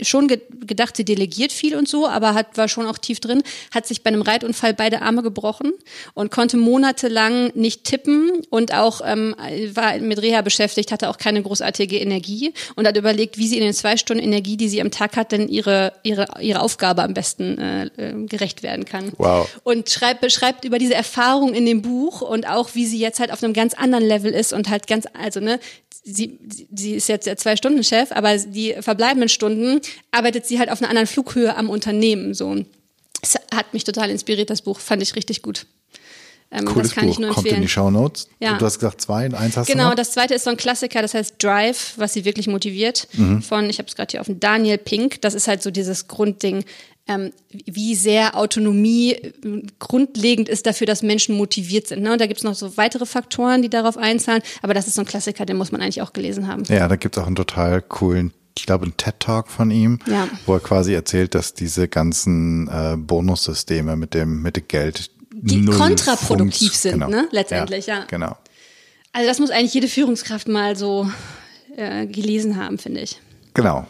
schon ge gedacht, sie delegiert viel und so, aber hat, war schon auch tief drin, hat sich bei einem Reitunfall beide Arme gebrochen und konnte monatelang nicht tippen und auch ähm, war mit Reha beschäftigt, hatte auch keine großartige Energie und hat überlegt, wie sie in den zwei Stunden Energie, die sie am Tag hat, denn ihre, ihre, ihre Aufgabe am besten äh, äh gerecht werden kann. Wow. Und schreibt, beschreibt über diese Erfahrung in dem Buch und auch, wie sie jetzt halt auf einem ganz anderen Level ist und halt ganz, also ne, sie, sie ist jetzt der Zwei-Stunden-Chef, aber die verbleibenden Stunden arbeitet sie halt auf einer anderen Flughöhe am Unternehmen. So. Es hat mich total inspiriert, das Buch. Fand ich richtig gut. Ähm, Cooles das kann Buch. ich nur empfehlen. Kommt in die Show Notes. Ja. Du hast gesagt zwei, eins hast genau, du Genau, das zweite ist so ein Klassiker, das heißt Drive, was sie wirklich motiviert. Mhm. Von, ich habe es gerade hier auf dem Daniel Pink. Das ist halt so dieses Grundding ähm, wie sehr Autonomie äh, grundlegend ist dafür, dass Menschen motiviert sind. Ne? Und da gibt es noch so weitere Faktoren, die darauf einzahlen. Aber das ist so ein Klassiker, den muss man eigentlich auch gelesen haben. Ja, da gibt es auch einen total coolen ich glaube, ein TED-Talk von ihm, ja. wo er quasi erzählt, dass diese ganzen äh, Bonussysteme mit dem, mit dem Geld die kontraproduktiv sind, genau. ne? Letztendlich, ja, ja. Genau. Also das muss eigentlich jede Führungskraft mal so äh, gelesen haben, finde ich. Genau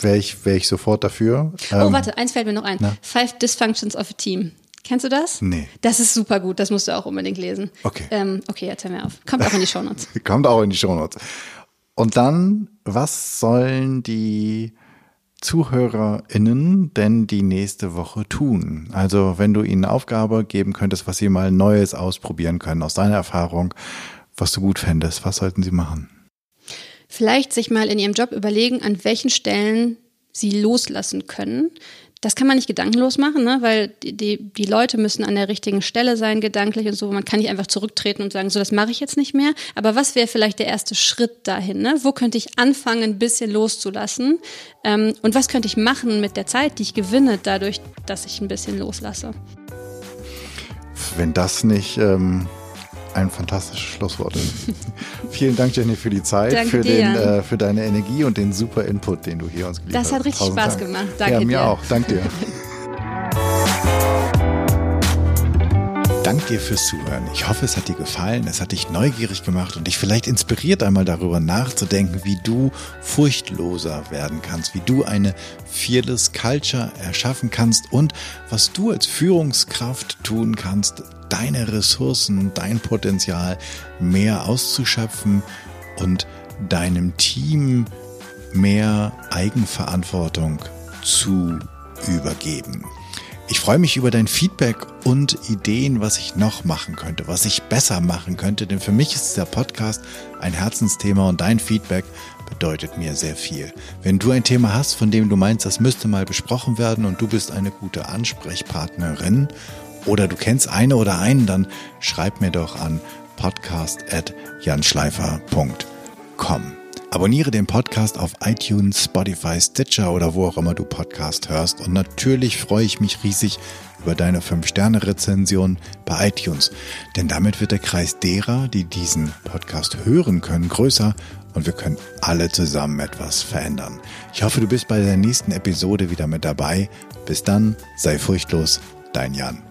wäre ich, wär ich sofort dafür. Oh, ähm, warte, eins fällt mir noch ein. Na? Five Dysfunctions of a Team. Kennst du das? Nee. Das ist super gut, das musst du auch unbedingt lesen. Okay. Ähm, okay, jetzt hör mir auf. Kommt auch in die Shownotes. (laughs) Kommt auch in die Shownotes. Und dann, was sollen die ZuhörerInnen denn die nächste Woche tun? Also, wenn du ihnen eine Aufgabe geben könntest, was sie mal Neues ausprobieren können, aus deiner Erfahrung, was du gut fändest, was sollten sie machen? vielleicht sich mal in ihrem Job überlegen, an welchen Stellen sie loslassen können. Das kann man nicht gedankenlos machen, ne? weil die, die, Leute müssen an der richtigen Stelle sein, gedanklich und so. Man kann nicht einfach zurücktreten und sagen, so, das mache ich jetzt nicht mehr. Aber was wäre vielleicht der erste Schritt dahin? Ne? Wo könnte ich anfangen, ein bisschen loszulassen? Ähm, und was könnte ich machen mit der Zeit, die ich gewinne, dadurch, dass ich ein bisschen loslasse? Wenn das nicht ähm, ein fantastisches Schlusswort. (laughs) Vielen Dank, Jenny, für die Zeit, für, den, äh, für deine Energie und den super Input, den du hier uns geliefert hast. Das hat richtig Tausend Spaß Dank. gemacht. Danke ja, mir dir. auch. Danke dir. Dank dir fürs Zuhören. Ich hoffe, es hat dir gefallen, es hat dich neugierig gemacht und dich vielleicht inspiriert, einmal darüber nachzudenken, wie du furchtloser werden kannst, wie du eine Fearless Culture erschaffen kannst und was du als Führungskraft tun kannst, deine Ressourcen dein Potenzial mehr auszuschöpfen und deinem Team mehr Eigenverantwortung zu übergeben. Ich freue mich über dein Feedback und Ideen, was ich noch machen könnte, was ich besser machen könnte, denn für mich ist der Podcast ein Herzensthema und dein Feedback bedeutet mir sehr viel. Wenn du ein Thema hast, von dem du meinst, das müsste mal besprochen werden und du bist eine gute Ansprechpartnerin oder du kennst eine oder einen, dann schreib mir doch an podcast@janschleifer.com. Abonniere den Podcast auf iTunes, Spotify, Stitcher oder wo auch immer du Podcast hörst. Und natürlich freue ich mich riesig über deine 5-Sterne-Rezension bei iTunes. Denn damit wird der Kreis derer, die diesen Podcast hören können, größer und wir können alle zusammen etwas verändern. Ich hoffe, du bist bei der nächsten Episode wieder mit dabei. Bis dann, sei furchtlos, dein Jan.